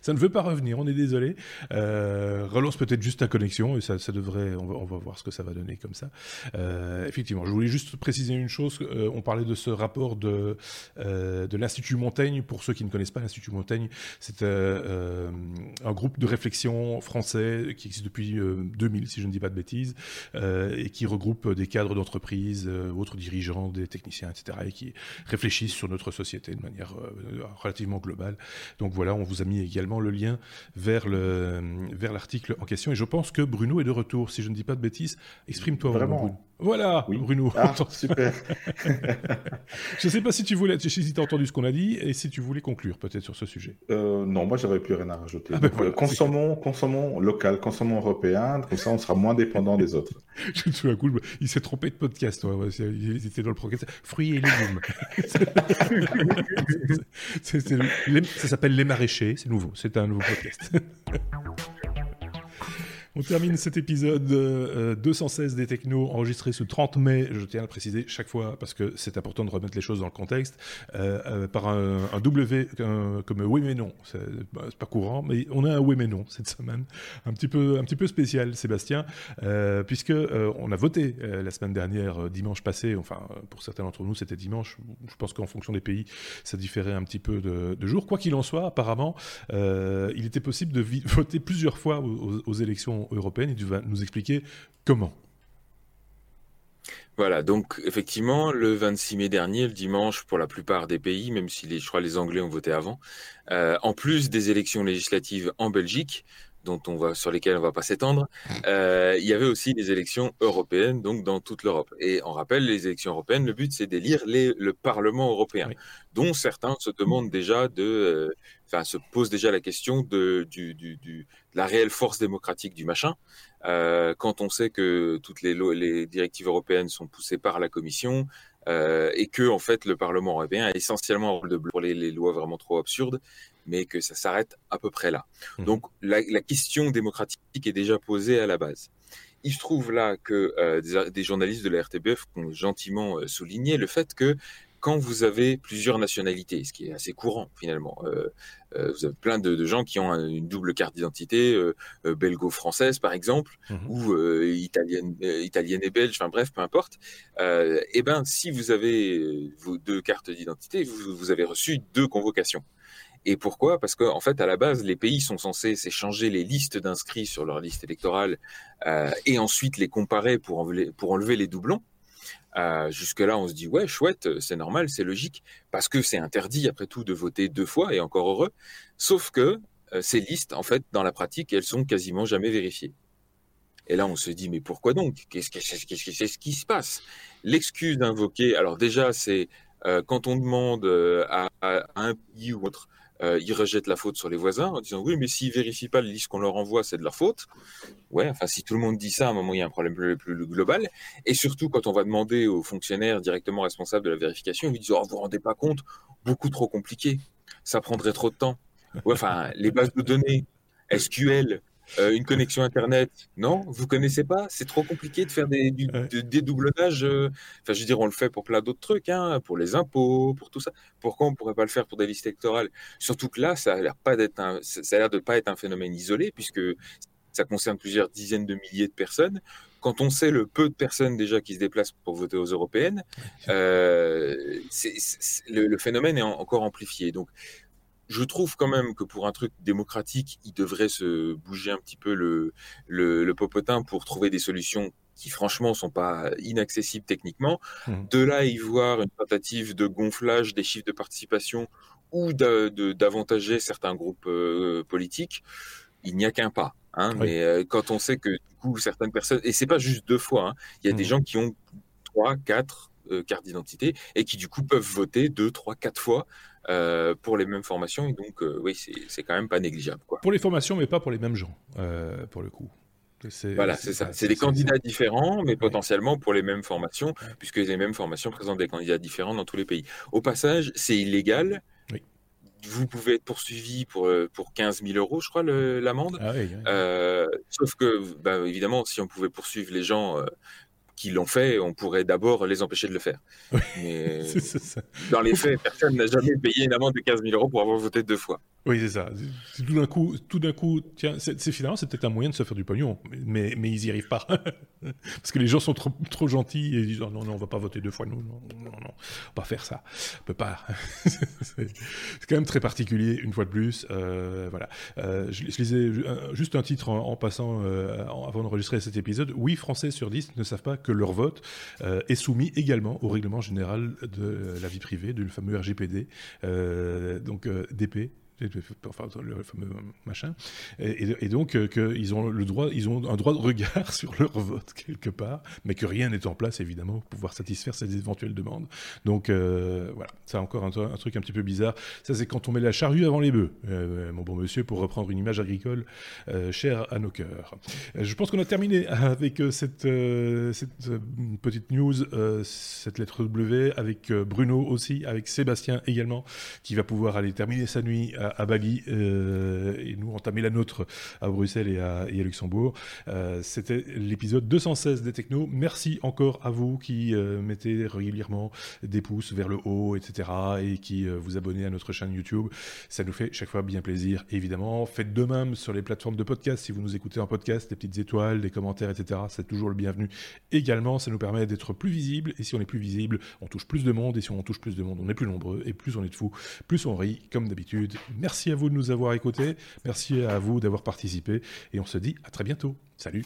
ça, ne veut pas revenir, on est désolé. Euh, relance peut-être juste ta connexion et ça, devrait, on va, voir ce que ça va donner comme ça. Euh, effectivement, je voulais juste préciser une chose, euh, on parlait de ce rapport de, de l'Institut Montaigne, pour ceux qui ne connaissent pas l'Institut Montaigne, c'est un groupe de réflexion français qui existe depuis 2000 si je ne dis pas de bêtises, et qui regroupe des cadres d'entreprise, autres dirigeants, des techniciens, etc., et qui réfléchissent sur notre société de manière euh, relativement globale. Donc voilà, on vous a mis également le lien vers vers l'article en question. Et je pense que Bruno est de retour, si je ne dis pas de bêtises. Exprime-toi. Vraiment. Voilà, Bruno. Ah, super. je ne sais pas si tu voulais, si tu as entendu ce qu'on a dit et si tu voulais conclure peut-être sur ce sujet. Euh, non, moi j'avais plus rien à rajouter. Ah ben euh, consommons, consommons local, consommons européen, comme ça on sera moins dépendant des autres. Tout à coup, il s'est trompé de podcast. Il était dans le podcast fruits et légumes. ça s'appelle Les Maraîchers, c'est nouveau, c'est un nouveau podcast. On termine cet épisode 216 euh, des Technos, enregistré ce 30 mai, je tiens à le préciser chaque fois parce que c'est important de remettre les choses dans le contexte, euh, euh, par un, W comme oui mais non. Bah, c'est pas courant, mais on a un oui mais non cette semaine, un petit peu, un petit peu spécial, Sébastien, puisque on a voté la semaine dernière, dimanche passé, enfin pour certains d'entre nous c'était dimanche, je pense qu'en fonction des pays ça différait un petit peu de, jours. Quoi qu'il en soit, apparemment, il était possible de voter plusieurs fois aux élections européenne et tu vas nous expliquer comment. Voilà, donc effectivement, le 26 mai dernier, le dimanche, pour la plupart des pays, même si je crois les Anglais ont voté avant, euh, en plus des élections législatives en Belgique, dont on va, sur lesquelles on va pas s'étendre, euh, il y avait aussi des élections européennes, donc dans toute l'Europe. Et on rappelle, les élections européennes, le but c'est d'élire le Parlement européen, dont certains se demandent déjà de, euh, enfin se posent déjà la question de, du, du, du, de la réelle force démocratique du machin. Euh, quand on sait que toutes les, les directives européennes sont poussées par la Commission, euh, et que en fait le Parlement européen a essentiellement un rôle de pour les, les, lois vraiment trop absurdes, mais que ça s'arrête à peu près là. Mmh. Donc la, la, question démocratique est déjà posée à la base. Il se trouve là que euh, des, des, journalistes de la RTBF ont gentiment euh, souligné le fait que quand vous avez plusieurs nationalités, ce qui est assez courant finalement, euh, euh, vous avez plein de, de, gens qui ont une double carte d'identité, euh, belgo-française par exemple, mmh ou italienne, italienne et belge, enfin bref, peu importe. et eh ben, si vous avez vos deux cartes d'identité, vous, vous, avez reçu deux convocations. Et pourquoi? Parce qu'en en fait, à la base, les pays sont censés s'échanger les listes d'inscrits sur leur liste électorale et ensuite les comparer pour enlever, pour enlever les doublons. Jusque-là, on se dit, ouais, chouette, c'est normal, c'est logique, parce que c'est interdit, après tout, de voter deux fois, et encore heureux. Sauf que ces listes, en fait, dans la pratique, elles sont quasiment jamais vérifiées. Et là, on se dit, mais pourquoi donc? Qu'est-ce qui se passe? L'excuse invoquée, alors déjà, c'est quand on demande à, un pays ou autre euh, ils rejettent la faute sur les voisins en disant oui, mais s'ils vérifient pas les listes qu'on leur envoie, c'est de leur faute. Ouais, enfin, si tout le monde dit ça, à un moment, il y a un problème plus, global. Et surtout, quand on va demander aux fonctionnaires directement responsables de la vérification, ils disent oh, vous vous rendez pas compte, beaucoup trop compliqué, ça prendrait trop de temps. Ouais, enfin, les bases de données, SQL, euh, une connexion Internet, non Vous connaissez pas C'est trop compliqué de faire des, du, dédoublonnage. Euh, enfin, je veux dire, on le fait pour plein d'autres trucs, hein, pour les impôts, pour tout ça. Pourquoi on pourrait pas le faire pour des listes électorales? Surtout que là, ça a l'air pas d'être un, ça a l'air de pas être un phénomène isolé, puisque ça concerne plusieurs dizaines de milliers de personnes. Quand on sait le peu de personnes déjà qui se déplacent pour voter aux européennes, euh, le, le, phénomène est encore amplifié. Donc, je trouve quand même que pour un truc démocratique, il devrait se bouger un petit peu le, le, popotin pour trouver des solutions qui franchement sont pas inaccessibles techniquement. Mmh. De là y voir une tentative de gonflage des chiffres de participation ou d'avantager certains groupes euh, politiques, il n'y a qu'un pas. Hein, Mais euh, quand on sait que du coup certaines personnes et c'est pas juste deux fois, hein, il y a des mmh. gens qui ont trois, quatre euh, cartes d'identité et qui du coup peuvent voter deux, trois, quatre fois euh, pour les mêmes formations. Et donc, euh, oui, c'est quand même pas négligeable. Quoi. Pour les formations, mais pas pour les mêmes gens, euh, pour le coup. Voilà, c'est ça. C'est des candidats différents, mais potentiellement pour les mêmes formations, puisque les mêmes formations présentent des candidats différents dans tous les pays. Au passage, c'est illégal. Vous pouvez être poursuivi pour, pour 15 000 euros, je crois, l'amende. Ah sauf que, bah, évidemment, si on pouvait poursuivre les gens qui l'ont fait, on pourrait d'abord les empêcher de le faire. Mais dans les faits, personne n'a jamais payé une amende de 15 000 euros pour avoir voté deux fois. Oui, c'est ça. Tout d'un coup, tout d'un coup, tiens, c'est finalement c'est peut-être un moyen de se faire du pognon, mais mais ils y arrivent pas parce que les gens sont trop trop gentils et ils disent non non on va pas voter deux fois nous non non non on va pas faire ça, on peut pas. c'est quand même très particulier une fois de plus. Euh, voilà, euh, je, lisais juste un titre en, passant euh, avant d'enregistrer cet épisode. Oui, Français sur 10 ne savent pas que leur vote est soumis également au règlement général de la vie privée, du fameux RGPD, donc DP le fameux machin, et, donc euh, qu'ils ont le droit, ils ont un droit de regard sur leur vote quelque part, mais que rien n'est en place évidemment pour pouvoir satisfaire ces éventuelles demandes. Donc euh, voilà, c'est encore un, truc un petit peu bizarre. Ça c'est quand on met la charrue avant les bœufs, euh, mon bon monsieur, pour reprendre une image agricole chère à nos cœurs. je pense qu'on a terminé avec cette, petite news, cette lettre W, avec Bruno aussi, avec Sébastien également, qui va pouvoir aller terminer sa nuit Bali euh, et nous entamer la nôtre à Bruxelles et à, Luxembourg. Euh, c'était l'épisode 216 des Technos. Merci encore à vous qui euh, mettez régulièrement des pouces vers le haut, etc. et qui vous abonnez à notre chaîne YouTube. Ça nous fait chaque fois bien plaisir, évidemment. Faites de même sur les plateformes de podcast. Si vous nous écoutez en podcast, des petites étoiles, des commentaires, etc. C'est toujours le bienvenu. Également, ça nous permet d'être plus visible. Et si on est plus visible, on touche plus de monde. Et si on touche plus de monde, on est plus nombreux. Et plus on est de fous, plus on rit, comme d'habitude. Merci à vous de nous avoir écoutés. Merci à vous d'avoir participé. Et on se dit à très bientôt. Salut